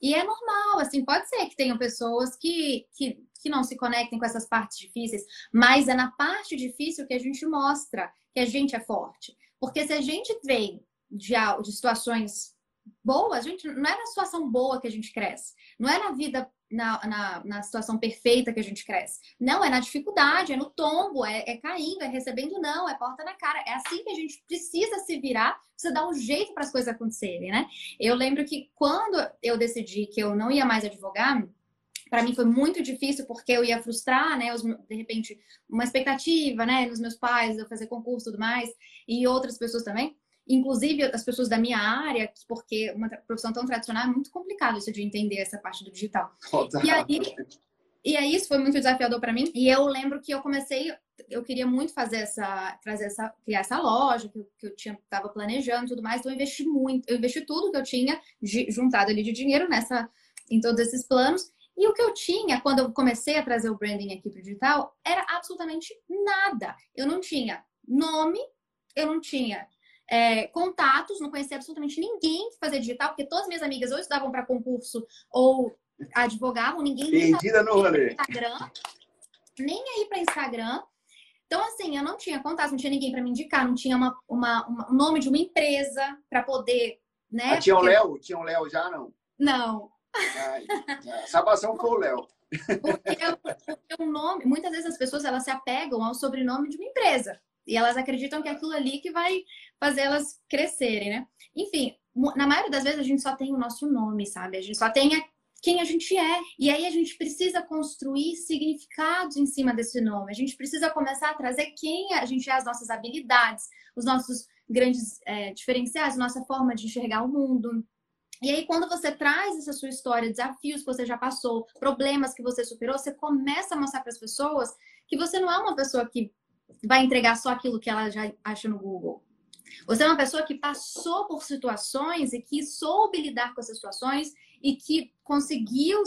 E é normal, assim, pode ser que tenham pessoas que, que, que não se conectem com essas partes difíceis, mas é na parte difícil que a gente mostra que a gente é forte. Porque se a gente vem de, de situações boas, a gente, não é na situação boa que a gente cresce, não é na vida, na, na, na situação perfeita que a gente cresce. Não, é na dificuldade, é no tombo, é, é caindo, é recebendo não, é porta na cara. É assim que a gente precisa se virar, precisa dar um jeito para as coisas acontecerem, né? Eu lembro que quando eu decidi que eu não ia mais advogar, para mim foi muito difícil porque eu ia frustrar, né, os, de repente, uma expectativa, né, nos meus pais, eu fazer concurso e tudo mais, e outras pessoas também. Inclusive, as pessoas da minha área, porque uma profissão tão tradicional é muito complicado isso de entender essa parte do digital. E aí, e aí isso foi muito desafiador para mim. E eu lembro que eu comecei, eu queria muito fazer essa, trazer essa, criar essa loja que eu, que eu tinha, tava planejando, tudo mais. Então eu investi muito, eu investi tudo que eu tinha de, juntado ali de dinheiro nessa, em todos esses planos. E o que eu tinha quando eu comecei a trazer o branding aqui para o digital era absolutamente nada. Eu não tinha nome, eu não tinha é, contatos, não conhecia absolutamente ninguém que fazia digital, porque todas minhas amigas ou estudavam para concurso ou advogavam, ninguém Perdida no rolê. Instagram, nem aí para Instagram. Então, assim, eu não tinha contato, não tinha ninguém para me indicar, não tinha uma, uma, uma, um nome de uma empresa para poder, né? Ah, tinha o Léo? Tinha o Léo já, não? Não. Ai, a salvação foi o Léo. Porque, porque o nome, muitas vezes as pessoas elas se apegam ao sobrenome de uma empresa. E elas acreditam que é aquilo ali que vai fazer elas crescerem, né? Enfim, na maioria das vezes a gente só tem o nosso nome, sabe? A gente só tem quem a gente é. E aí a gente precisa construir significados em cima desse nome. A gente precisa começar a trazer quem a gente é, as nossas habilidades, os nossos grandes é, diferenciais, nossa forma de enxergar o mundo. E aí, quando você traz essa sua história, desafios que você já passou, problemas que você superou, você começa a mostrar para as pessoas que você não é uma pessoa que vai entregar só aquilo que ela já acha no Google. Você é uma pessoa que passou por situações e que soube lidar com essas situações e que conseguiu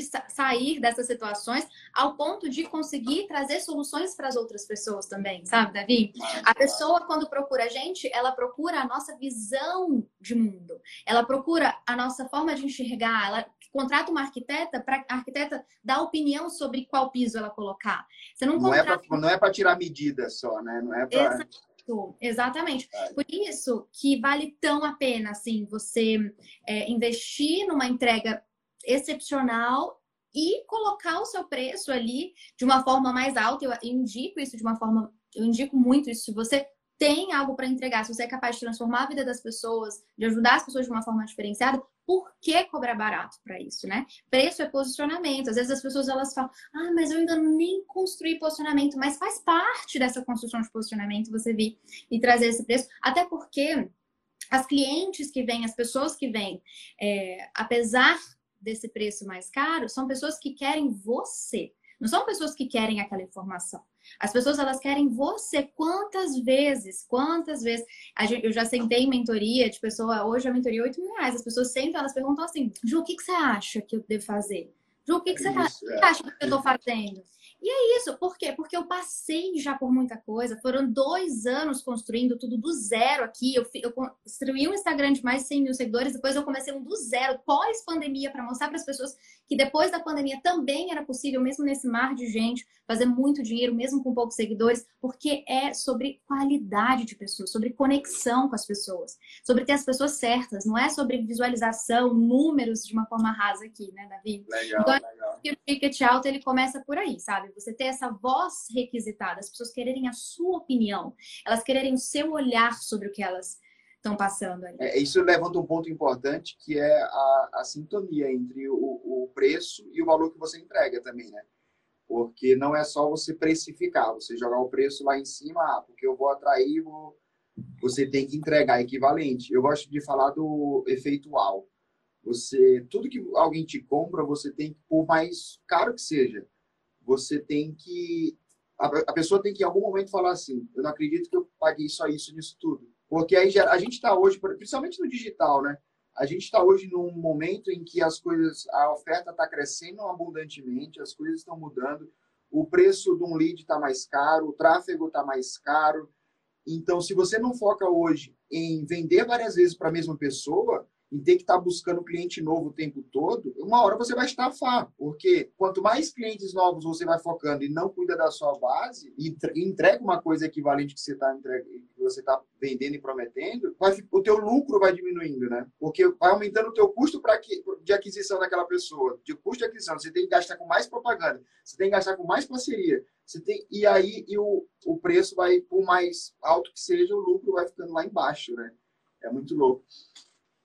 se sair dessas situações ao ponto de conseguir trazer soluções para as outras pessoas também, sabe, Davi? A pessoa, quando procura a gente, ela procura a nossa visão de mundo, ela procura a nossa forma de enxergar, ela contrata uma arquiteta para a arquiteta dar opinião sobre qual piso ela colocar. Você não, não é contrata... é Não é para tirar medida só, né? Não é pra... Exato, exatamente. Por isso que vale tão a pena, assim, você é, investir numa entrega excepcional e colocar o seu preço ali de uma forma mais alta. Eu indico isso de uma forma, eu indico muito isso. Se você tem algo para entregar, se você é capaz de transformar a vida das pessoas, de ajudar as pessoas de uma forma diferenciada, por que cobrar barato para isso, né? Preço é posicionamento. Às vezes as pessoas elas falam: "Ah, mas eu ainda nem construí posicionamento", mas faz parte dessa construção de posicionamento você vir e trazer esse preço, até porque as clientes que vêm, as pessoas que vêm, é, apesar desse preço mais caro, são pessoas que querem você. Não são pessoas que querem aquela informação. As pessoas elas querem você. Quantas vezes, quantas vezes? eu já sentei em mentoria de pessoa, hoje a mentoria é 8 mil reais. As pessoas sentam, elas perguntam assim: Ju, o que, que você acha que eu devo fazer? Ju, o que, que você, Isso, é. acha que eu estou fazendo? E é isso, por quê? Porque eu passei já por muita coisa. Foram dois anos construindo tudo do zero aqui. Eu, eu construí um Instagram de mais de 100 mil seguidores, depois eu comecei um do zero, pós-pandemia, para mostrar para as pessoas que depois da pandemia também era possível, mesmo nesse mar de gente, fazer muito dinheiro, mesmo com poucos seguidores, porque é sobre qualidade de pessoas, sobre conexão com as pessoas, sobre ter as pessoas certas, não é sobre visualização, números de uma forma rasa aqui, né, Davi? Legal, então, legal. o ticket alto ele começa por aí, sabe? Você ter essa voz requisitada, as pessoas quererem a sua opinião, elas quererem o seu olhar sobre o que elas estão passando ali. É, isso levanta um ponto importante que é a, a sintonia entre o, o, preço e o valor que você entrega também, né? Porque não é só você precificar, você jogar o preço lá em cima, ah, porque eu vou atrair, vou... você tem que entregar equivalente. Eu gosto de falar do efeito wow. Você, tudo que alguém te compra, você tem que, por mais caro que seja, você tem que. A, pessoa tem que em algum momento falar assim: eu não acredito que eu paguei só isso nisso tudo. Porque aí a gente está hoje, principalmente no digital, né? A gente está hoje num momento em que as coisas, a oferta está crescendo abundantemente, as coisas estão mudando, o preço de um lead está mais caro, o tráfego está mais caro. Então, se você não foca hoje em vender várias vezes para a mesma pessoa, em ter que estar tá buscando cliente novo o tempo todo, uma hora você vai estafar. Porque quanto mais clientes novos você vai focando e não cuida da sua base, e entrega uma coisa equivalente que você está você está vendendo e prometendo, vai, o teu lucro vai diminuindo, né? Porque vai aumentando o teu custo pra, de aquisição daquela pessoa. De custo de aquisição, você tem que gastar com mais propaganda, você tem que gastar com mais parceria. Você tem, e aí e o, o preço vai, por mais alto que seja, o lucro vai ficando lá embaixo, né? É muito louco.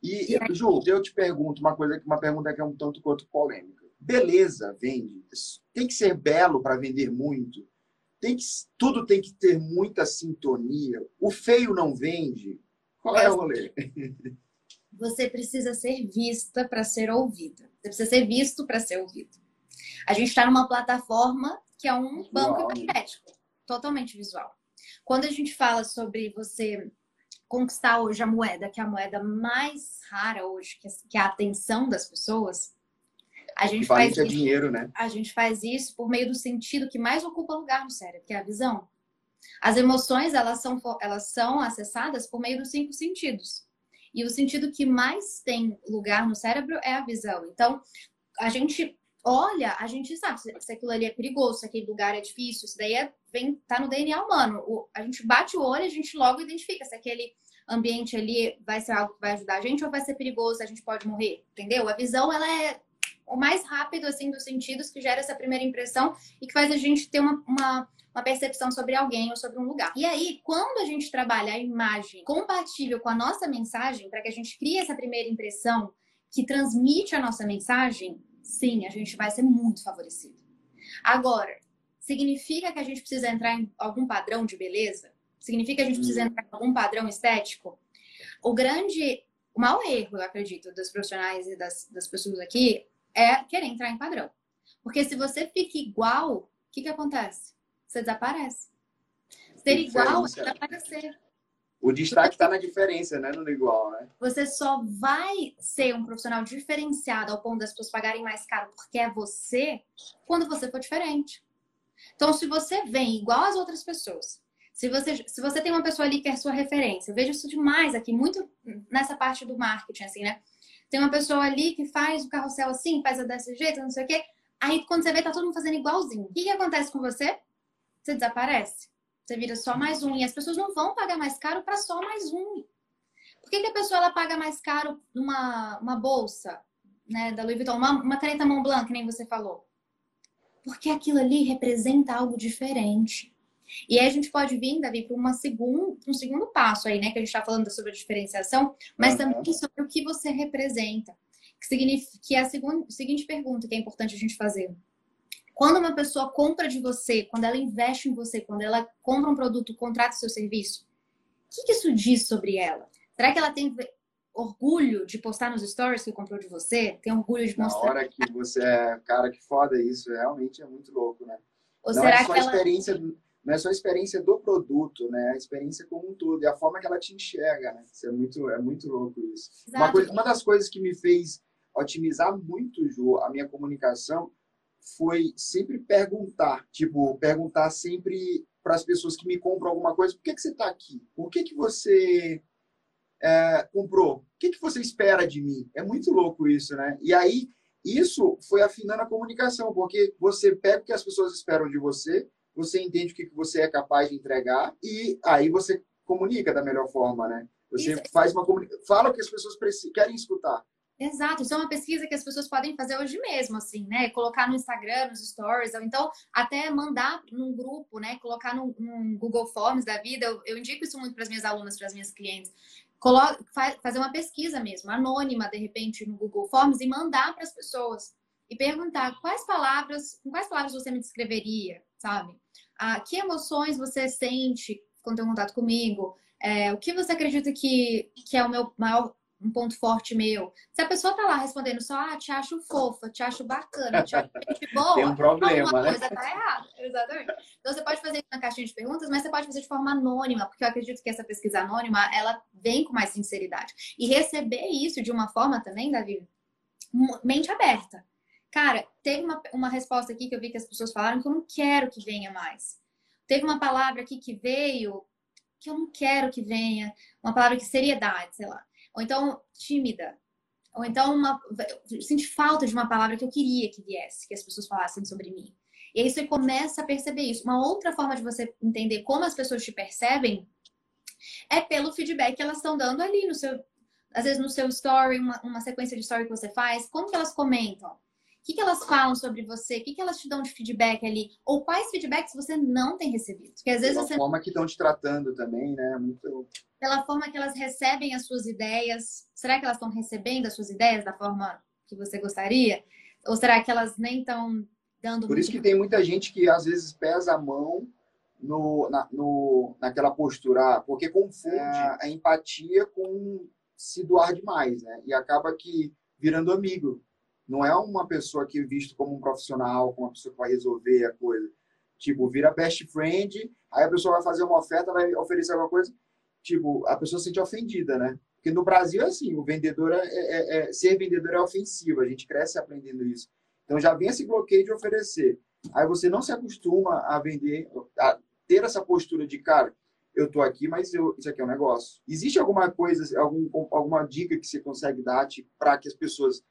E, e Ju, eu te pergunto uma coisa, uma pergunta que é um tanto quanto polêmica. Beleza, vende. Tem que ser belo para vender muito. Tem que, tudo tem que ter muita sintonia. O feio não vende. Qual é o rolê? Você precisa ser vista para ser ouvida. Você precisa ser visto para ser ouvido. A gente está numa plataforma que é um banco hipotético, totalmente visual. Quando a gente fala sobre você conquistar hoje a moeda, que é a moeda mais rara hoje, que é a atenção das pessoas, a gente faz isso, dinheiro, né? A gente faz isso por meio do sentido que mais ocupa lugar no cérebro, que é a visão. As emoções, elas são, elas são acessadas por meio dos cinco sentidos. E o sentido que mais tem lugar no cérebro é a visão. Então, a gente olha, a gente sabe se aquilo ali é perigoso, se aquele lugar é difícil, isso daí é, vem, tá no DNA humano. O, a gente bate o olho, a gente logo identifica se aquele ambiente ali vai ser algo que vai ajudar a gente ou vai ser perigoso, a gente pode morrer, entendeu? A visão, ela é o mais rápido, assim, dos sentidos que gera essa primeira impressão e que faz a gente ter uma, uma, uma percepção sobre alguém ou sobre um lugar. E aí, quando a gente trabalha a imagem compatível com a nossa mensagem, para que a gente crie essa primeira impressão que transmite a nossa mensagem, sim, a gente vai ser muito favorecido. Agora, significa que a gente precisa entrar em algum padrão de beleza? Significa que a gente precisa entrar em algum padrão estético? O grande, o maior erro, eu acredito, dos profissionais e das, das pessoas aqui é querer entrar em padrão. Porque se você fica igual, o que, que acontece? Você desaparece. Ser igual é desaparecer. O destaque está na diferença, né? No igual, né? Você só vai ser um profissional diferenciado ao ponto das pessoas pagarem mais caro porque é você quando você for diferente. Então, se você vem igual às outras pessoas, se você, se você tem uma pessoa ali que é sua referência, eu vejo isso demais aqui, muito nessa parte do marketing, assim, né? Tem uma pessoa ali que faz o carrossel assim, faz desse jeito, não sei o quê. Aí, quando você vê, tá todo mundo fazendo igualzinho. O que, que acontece com você? Você desaparece. Você vira só mais um. E as pessoas não vão pagar mais caro para só mais um. Por que, que a pessoa ela paga mais caro numa uma bolsa né, da Louis Vuitton, uma, uma caneta Mont Blanc, que nem você falou? Porque aquilo ali representa algo diferente. E aí a gente pode vir, Davi, para uma segundo, um segundo passo aí, né? Que a gente está falando sobre a diferenciação, mas uhum. também sobre o que você representa. Que, significa, que é a segunda, seguinte pergunta que é importante a gente fazer. Quando uma pessoa compra de você, quando ela investe em você, quando ela compra um produto, contrata seu serviço, o que, que isso diz sobre ela? Será que ela tem orgulho de postar nos stories que comprou de você? Tem orgulho de mostrar? Na hora que você é, cara, que foda isso, realmente é muito louco, né? Ou Não será é só que ela... experiência, não é só a experiência do produto, né? A experiência como um todo, e a forma que ela te enxerga, né? Isso é muito, é muito louco isso. Uma, coisa, uma das coisas que me fez otimizar muito, Ju, a minha comunicação foi sempre perguntar, tipo, perguntar sempre para as pessoas que me compram alguma coisa, por que, que você está aqui? Por que, que você é, comprou? O que, que você espera de mim? É muito louco isso, né? E aí, isso foi afinando a comunicação, porque você pega o que as pessoas esperam de você, você entende o que, que você é capaz de entregar, e aí você comunica da melhor forma, né? Você isso. faz uma comunicação, fala o que as pessoas querem escutar. Exato, isso é uma pesquisa que as pessoas podem fazer hoje mesmo, assim, né? Colocar no Instagram, nos stories, ou então até mandar num grupo, né? Colocar num, num Google Forms da vida. Eu, eu indico isso muito para as minhas alunas, para as minhas clientes. Coloca, fazer uma pesquisa mesmo, anônima, de repente, no Google Forms e mandar para as pessoas. E perguntar quais palavras, com quais palavras você me descreveria, sabe? Ah, que emoções você sente quando tem contato comigo? É, o que você acredita que, que é o meu maior um ponto forte meu. Se a pessoa tá lá respondendo só, ah, te acho fofa, te acho bacana, te acho gente boa, Tem um problema, alguma né? coisa tá errada. Exatamente. Então você pode fazer isso na caixinha de perguntas, mas você pode fazer de forma anônima, porque eu acredito que essa pesquisa anônima, ela vem com mais sinceridade. E receber isso de uma forma também, Davi, mente aberta. Cara, teve uma, uma resposta aqui que eu vi que as pessoas falaram que eu não quero que venha mais. Teve uma palavra aqui que veio que eu não quero que venha, uma palavra que seriedade, sei lá ou então tímida, ou então uma, eu senti falta de uma palavra que eu queria que viesse, que as pessoas falassem sobre mim. E aí você começa a perceber isso. Uma outra forma de você entender como as pessoas te percebem é pelo feedback que elas estão dando ali no seu, às vezes no seu story, uma, uma sequência de story que você faz, como que elas comentam? O que, que elas falam sobre você? O que, que elas te dão de feedback ali? Ou quais feedbacks você não tem recebido? Porque às vezes Pela você. forma que estão te tratando também, né? Muito pela forma que elas recebem as suas ideias. Será que elas estão recebendo as suas ideias da forma que você gostaria? Ou será que elas nem estão dando. Por isso que tem muita gente que às vezes pesa a mão no, na, no, naquela postura, porque confunde é. a empatia com se doar demais, né? E acaba que virando amigo. Não é uma pessoa que é visto como um profissional, como uma pessoa que vai resolver a coisa. Tipo, vira best friend, aí a pessoa vai fazer uma oferta, vai oferecer alguma coisa, tipo, a pessoa se sente ofendida, né? Porque no Brasil é assim, o vendedor é, é, é, ser vendedor é ofensivo, a gente cresce aprendendo isso. Então já vem esse bloqueio de oferecer. Aí você não se acostuma a vender, a ter essa postura de, cara, eu tô aqui, mas eu, isso aqui é um negócio. Existe alguma coisa, algum, alguma dica que você consegue dar tipo, para que as pessoas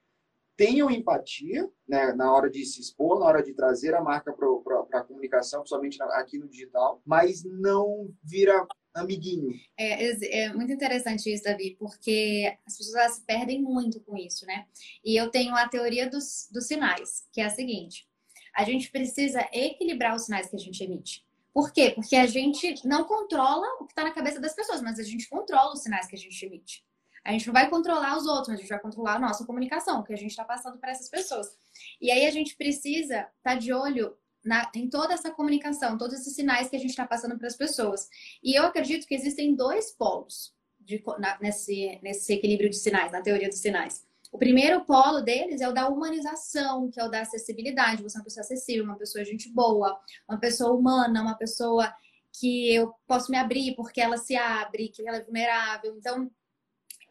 tenham empatia né, na hora de se expor, na hora de trazer a marca para a comunicação, principalmente aqui no digital, mas não vira amiguinho. É, é muito interessante isso, Davi, porque as pessoas se perdem muito com isso, né? E eu tenho a teoria dos, dos sinais, que é a seguinte: a gente precisa equilibrar os sinais que a gente emite. Por quê? Porque a gente não controla o que está na cabeça das pessoas, mas a gente controla os sinais que a gente emite. A gente não vai controlar os outros, a gente vai controlar a nossa comunicação, que a gente está passando para essas pessoas. E aí a gente precisa estar tá de olho na, em toda essa comunicação, todos esses sinais que a gente está passando para as pessoas. E eu acredito que existem dois polos de, na, nesse, nesse equilíbrio de sinais, na teoria dos sinais. O primeiro polo deles é o da humanização, que é o da acessibilidade. Você é uma pessoa acessível, uma pessoa gente boa, uma pessoa humana, uma pessoa que eu posso me abrir porque ela se abre, que ela é vulnerável. Então,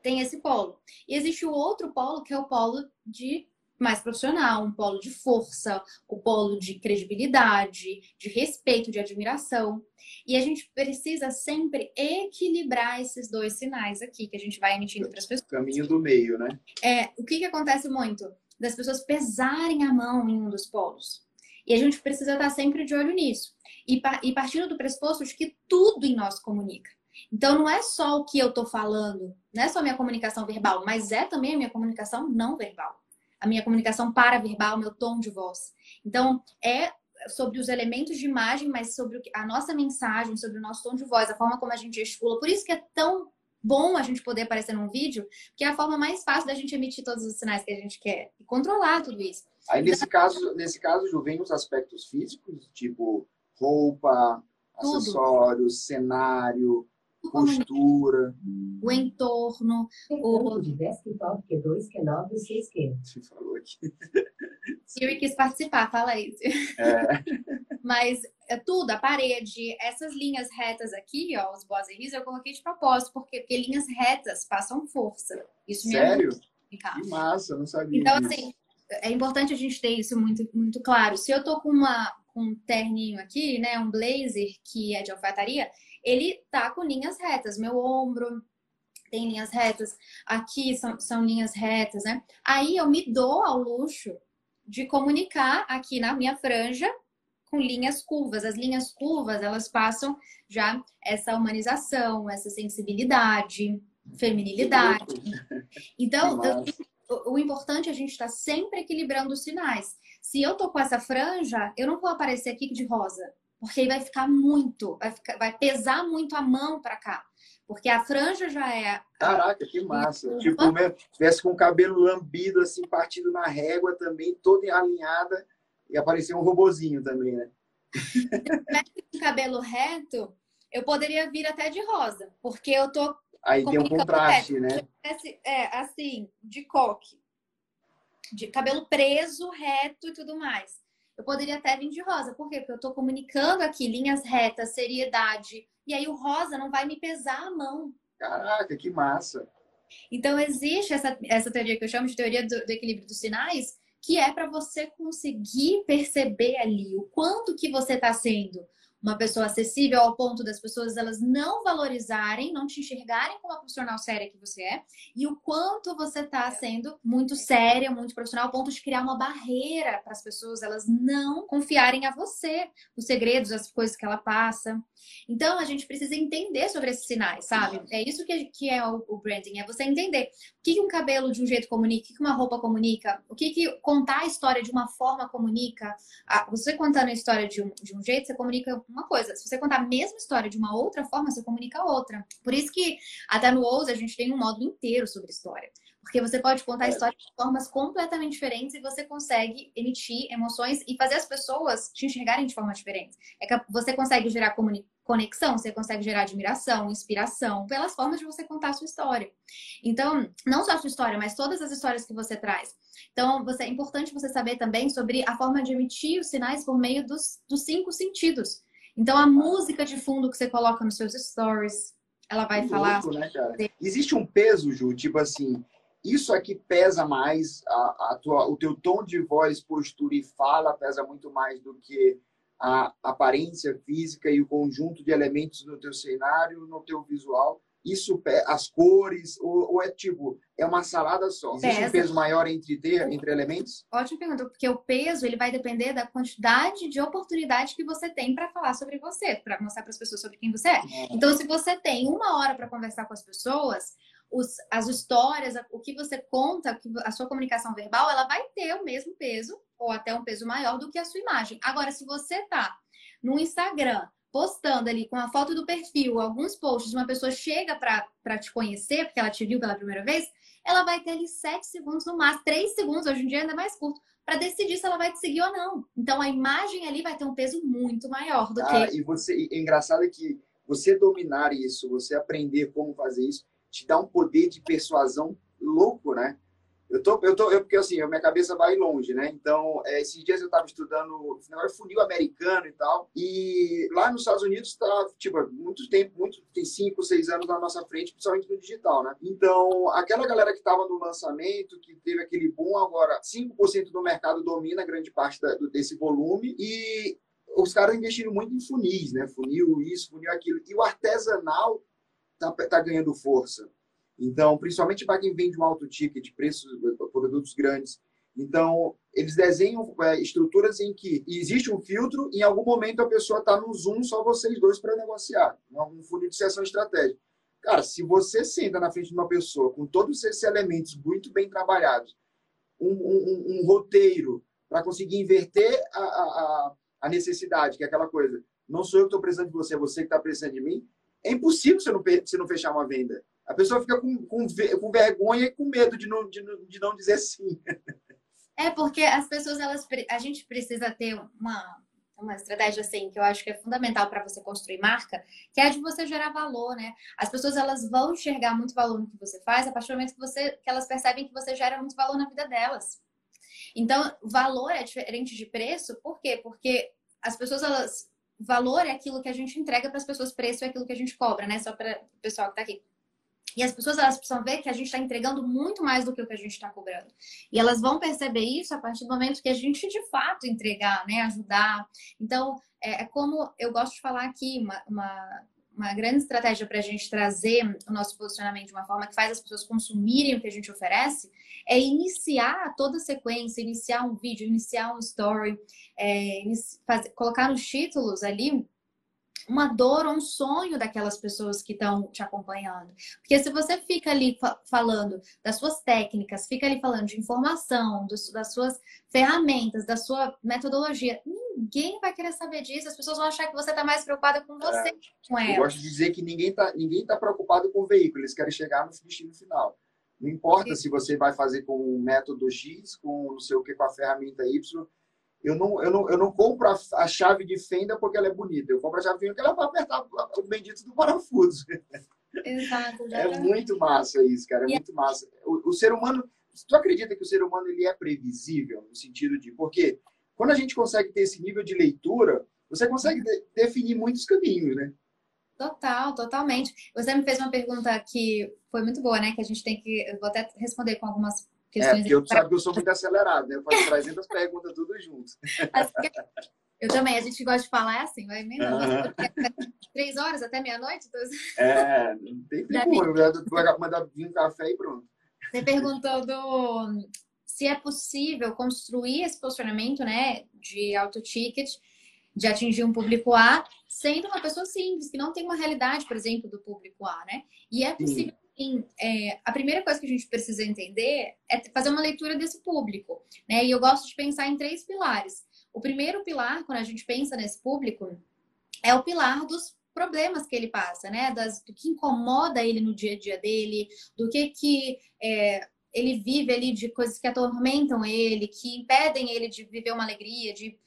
tem esse polo. E existe o outro polo, que é o polo de mais profissional, um polo de força, o polo de credibilidade, de respeito, de admiração. E a gente precisa sempre equilibrar esses dois sinais aqui que a gente vai emitindo para as pessoas. Caminho do meio, né? É, o que, que acontece muito? Das pessoas pesarem a mão em um dos polos. E a gente precisa estar sempre de olho nisso. E, e partindo do pressuposto de que tudo em nós comunica. Então, não é só o que eu estou falando, não é só a minha comunicação verbal, mas é também a minha comunicação não verbal a minha comunicação paraverbal, meu tom de voz. Então, é sobre os elementos de imagem, mas sobre a nossa mensagem, sobre o nosso tom de voz, a forma como a gente gesticula. Por isso que é tão bom a gente poder aparecer num vídeo, que é a forma mais fácil da gente emitir todos os sinais que a gente quer e controlar tudo isso. Aí nesse então, caso, nesse caso, Ju, vem os aspectos físicos, tipo roupa, tudo. acessórios, cenário, postura. O entorno. O de desktop, Q2, Q9 e 6Q. Você falou aqui. Siri quis participar, fala isso. É. Mas é tudo, a parede, essas linhas retas aqui, ó, os boas e eu coloquei de propósito, porque, porque linhas retas passam força. Isso Sério? Me que massa, não sabia. Então, disso. assim, é importante a gente ter isso muito, muito claro. Se eu tô com uma com um terninho aqui, né, um blazer que é de alfaiataria, ele tá com linhas retas. Meu ombro tem linhas retas, aqui são, são linhas retas, né? Aí eu me dou ao luxo de comunicar aqui na minha franja com linhas curvas. As linhas curvas, elas passam já essa humanização, essa sensibilidade, feminilidade. Então, eu, o, importante é a gente estar tá sempre equilibrando os sinais. Se eu tô com essa franja, eu não vou aparecer aqui de rosa, porque aí vai ficar muito, vai, ficar, vai pesar muito a mão para cá. Porque a franja já é. Caraca, que massa. Tipo, tivesse com o cabelo lambido, assim, partido na régua também, toda alinhada, e aparecer um robozinho também, né? Se com cabelo reto, eu poderia vir até de rosa, porque eu tô. Aí tem um contraste, reto. né? É, assim, de coque. De cabelo preso, reto e tudo mais. Eu poderia até vir de rosa. Por quê? Porque eu tô comunicando aqui linhas retas, seriedade, e aí o rosa não vai me pesar a mão. Caraca, que massa! Então existe essa, essa teoria que eu chamo de teoria do, do equilíbrio dos sinais, que é para você conseguir perceber ali o quanto que você está sendo uma pessoa acessível ao ponto das pessoas elas não valorizarem, não te enxergarem como a profissional séria que você é, e o quanto você está sendo muito séria, muito profissional, ao ponto de criar uma barreira para as pessoas elas não confiarem a você, os segredos, as coisas que ela passa. Então a gente precisa entender sobre esses sinais, sabe? É isso que, que é o, o branding, é você entender o que, que um cabelo de um jeito comunica, o que, uma roupa comunica, o que, que contar a história de uma forma comunica. Você contando a história de um, de um jeito, você comunica uma coisa. Se você contar a mesma história de uma outra forma, você comunica outra. Por isso que até no Ouse a gente tem um módulo inteiro sobre história. Porque você pode contar a é. história de formas completamente diferentes e você consegue emitir emoções e fazer as pessoas te enxergarem de forma diferente. É que você consegue gerar conexão, você consegue gerar admiração, inspiração, pelas formas de você contar a sua história. Então, não só a sua história, mas todas as histórias que você traz. Então, você, é importante você saber também sobre a forma de emitir os sinais por meio dos, dos cinco sentidos. Então, a música de fundo que você coloca nos seus stories, ela vai falar. Louco, né, Existe um peso, Ju, tipo assim, isso aqui pesa mais, a, a tua, o teu tom de voz, postura e fala pesa muito mais do que a aparência física e o conjunto de elementos no teu cenário, no teu visual isso as cores ou, ou, é tipo é uma salada só. Existe um peso maior entre ter entre elementos? Ótima pergunta porque o peso ele vai depender da quantidade de oportunidade que você tem para falar sobre você para mostrar para as pessoas sobre quem você é. é. Então se você tem uma hora para conversar com as pessoas os, as histórias o que você conta a sua comunicação verbal ela vai ter o mesmo peso ou até um peso maior do que a sua imagem. Agora se você tá no Instagram postando ali com a foto do perfil, alguns posts, uma pessoa chega para te conhecer, porque ela te viu pela primeira vez, ela vai ter ali 7 segundos no máximo, 3 segundos, hoje em dia ainda mais curto, para decidir se ela vai te seguir ou não. Então a imagem ali vai ter um peso muito maior do ah, que. E você, e engraçado é que você dominar isso, você aprender como fazer isso, te dá um poder de persuasão louco, né? Eu tô, eu tô, eu, porque assim, a minha cabeça vai longe, né? Então, é, esses dias eu estava estudando negócio funil americano e tal, e lá nos Estados Unidos está, tipo, muito tempo, muito, tem cinco, seis anos na nossa frente, principalmente no digital, né? Então, aquela galera que estava no lançamento, que teve aquele boom, agora 5% do mercado domina grande parte da, desse volume, e os caras investiram muito em funis, né? Funil isso, funil aquilo, e o artesanal tá, tá ganhando força. Então, principalmente para quem vende um alto ticket, preços, produtos grandes. Então, eles desenham é, estruturas em que existe um filtro em algum momento a pessoa está no Zoom, só vocês dois para negociar. Um fundo de sessão estratégica. Cara, se você senta na frente de uma pessoa com todos esses elementos muito bem trabalhados, um, um, um roteiro para conseguir inverter a, a, a, necessidade, que é aquela coisa, não sou eu que estou precisando de você, é você que está precisando de mim, é impossível você não, você não fechar uma venda a pessoa fica com, com, com vergonha e com medo de não, de, de não dizer sim. É, porque as pessoas, elas, a gente precisa ter uma, uma estratégia assim que eu acho que é fundamental para você construir marca, que é a de você gerar valor, né? As pessoas elas vão enxergar muito valor no que você faz a partir do momento que você que elas percebem que você gera muito valor na vida delas. Então, valor é diferente de preço, por quê? Porque as pessoas elas valor é aquilo que a gente entrega para as pessoas, preço é aquilo que a gente cobra, né? Só para o pessoal que está aqui. E as pessoas elas precisam ver que a gente está entregando muito mais do que o que a gente está cobrando. E elas vão perceber isso a partir do momento que a gente de fato entregar, né? Ajudar. Então, é, é como eu gosto de falar aqui, uma, uma, uma grande estratégia para a gente trazer o nosso posicionamento de uma forma que faz as pessoas consumirem o que a gente oferece, é iniciar toda a sequência, iniciar um vídeo, iniciar um story, é, fazer, colocar nos títulos ali uma dor ou um sonho daquelas pessoas que estão te acompanhando. Porque se você fica ali falando das suas técnicas, fica ali falando de informação, das suas ferramentas, da sua metodologia, ninguém vai querer saber disso. As pessoas vão achar que você está mais preocupada com você, é, com elas. Eu gosto de dizer que ninguém está ninguém tá preocupado com o veículo, eles querem chegar no destino final. Não importa se você vai fazer com o método X, com não sei o que, com a ferramenta Y eu não, eu não, eu não compro a, a, chave de fenda porque ela é bonita. Eu compro a chave de fenda porque ela vai apertar o bendito do parafuso. Exato. É muito massa isso, cara. É muito massa. O, o, ser humano, tu acredita que o ser humano ele é previsível no sentido de porque quando a gente consegue ter esse nível de leitura, você consegue de, definir muitos caminhos, né? Total, totalmente. Você me fez uma pergunta que foi muito boa, né? Que a gente tem que. Eu vou até responder com algumas é, porque eu sabe que eu sou muito acelerado, né? Eu faço 300 perguntas tudo junto. Eu também, a gente gosta de falar assim, vai emendando. Uhum. Três horas até meia-noite? Então... É, não tem tempo. Eu vou mandar vir um café e pronto. Você perguntou do, se é possível construir esse posicionamento né, de auto-ticket, de atingir um público A, sendo uma pessoa simples, que não tem uma realidade, por exemplo, do público A, né? E é possível Sim assim, é, a primeira coisa que a gente precisa entender é fazer uma leitura desse público, né? E eu gosto de pensar em três pilares. O primeiro pilar, quando a gente pensa nesse público, é o pilar dos problemas que ele passa, né? Das, do que incomoda ele no dia a dia dele, do que que é, ele vive ali de coisas que atormentam ele, que impedem ele de viver uma alegria, de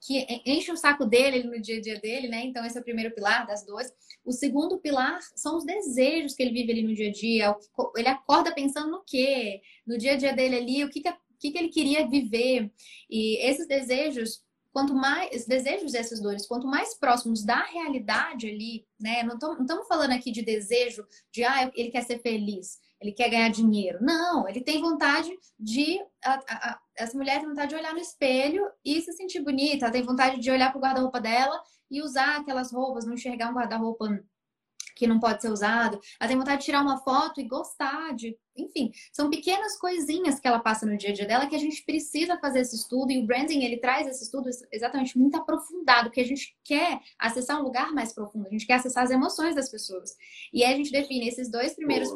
que enche o saco dele no dia a dia dele, né? Então, esse é o primeiro pilar das duas. O segundo pilar são os desejos que ele vive ali no dia a dia. Ele acorda pensando no quê? No dia a dia dele ali, o que, que, que, que ele queria viver. E esses desejos, quanto mais desejos essas dores, quanto mais próximos da realidade ali, né? Não estamos falando aqui de desejo de ah, ele quer ser feliz ele quer ganhar dinheiro. Não, ele tem vontade de. A, a, essa mulher tem vontade de olhar no espelho e se sentir bonita. Ela tem vontade de olhar para o guarda-roupa dela e usar aquelas roupas, não enxergar um guarda-roupa que não pode ser usado. Ela tem vontade de tirar uma foto e gostar de. Enfim, são pequenas coisinhas que ela passa no dia a dia dela que a gente precisa fazer esse estudo. E o branding, ele traz esse estudo exatamente muito aprofundado, porque a gente quer acessar um lugar mais profundo, a gente quer acessar as emoções das pessoas. E aí a gente define esses dois primeiros.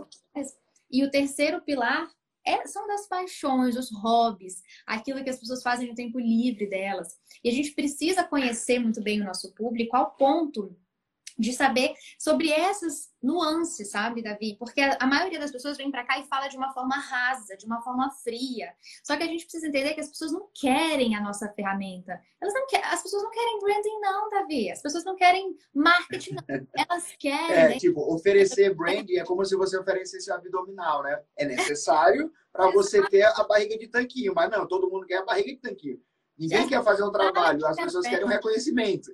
E o terceiro pilar é, são das paixões, os hobbies, aquilo que as pessoas fazem no tempo livre delas. E a gente precisa conhecer muito bem o nosso público ao ponto de saber sobre essas nuances, sabe, Davi? Porque a, maioria das pessoas vem para cá e fala de uma forma rasa, de uma forma fria. Só que a gente precisa entender que as pessoas não querem a nossa ferramenta. Elas não querem, as pessoas não querem branding não, Davi. As pessoas não querem marketing não. Elas querem. É, né? tipo, oferecer branding é como se você oferecesse abdominal, né? É necessário para você ter a barriga de tanquinho, mas não, todo mundo quer a barriga de tanquinho. Ninguém quer fazer um trabalho, as pessoas querem um reconhecimento.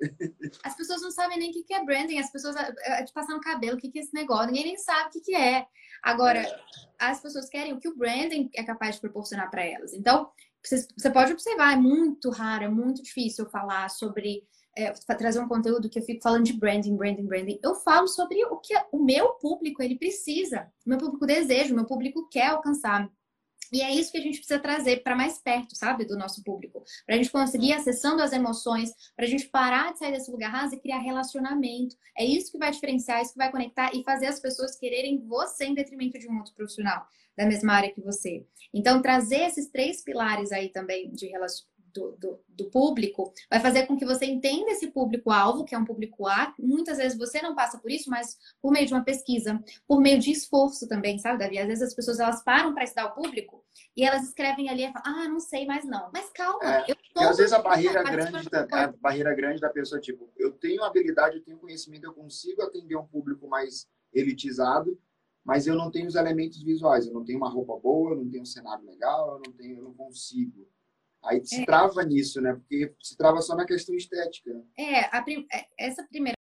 As pessoas não sabem nem o que é branding, as pessoas é, é, te passar no cabelo, o que é esse negócio, ninguém nem sabe o que é. Agora, as pessoas querem o que o branding é capaz de proporcionar para elas. Então, você pode observar, é muito raro, é muito difícil falar sobre é, trazer um conteúdo que eu fico falando de branding, branding, branding. Eu falo sobre o que o meu público ele precisa, o meu público deseja, o meu público quer alcançar. E é isso que a gente precisa trazer para mais perto, sabe, do nosso público. Para a gente conseguir acessando as emoções, para a gente parar de sair desse lugar raso e criar relacionamento. É isso que vai diferenciar, é isso que vai conectar e fazer as pessoas quererem você em detrimento de um outro profissional da mesma área que você. Então, trazer esses três pilares aí também de relacionamento do, do, do, público, vai fazer com que você entenda esse público-alvo, que é um público A. Muitas vezes você não passa por isso, mas por meio de uma pesquisa, por meio de esforço também, sabe, Davi? Às vezes as pessoas elas param para estudar o público e elas escrevem ali e falam, ah, não sei mais não. Mas calma, é, eu tô... Às vezes a barreira grande, da, a barreira grande da pessoa, tipo, eu tenho habilidade, eu tenho conhecimento, eu consigo atender um público mais elitizado, mas eu não tenho os elementos visuais, eu não tenho uma roupa boa, eu não tenho um cenário legal, eu não tenho, eu não consigo. Aí se é. trava nisso, né? Porque se trava só na questão estética. É, prim... É, essa primeira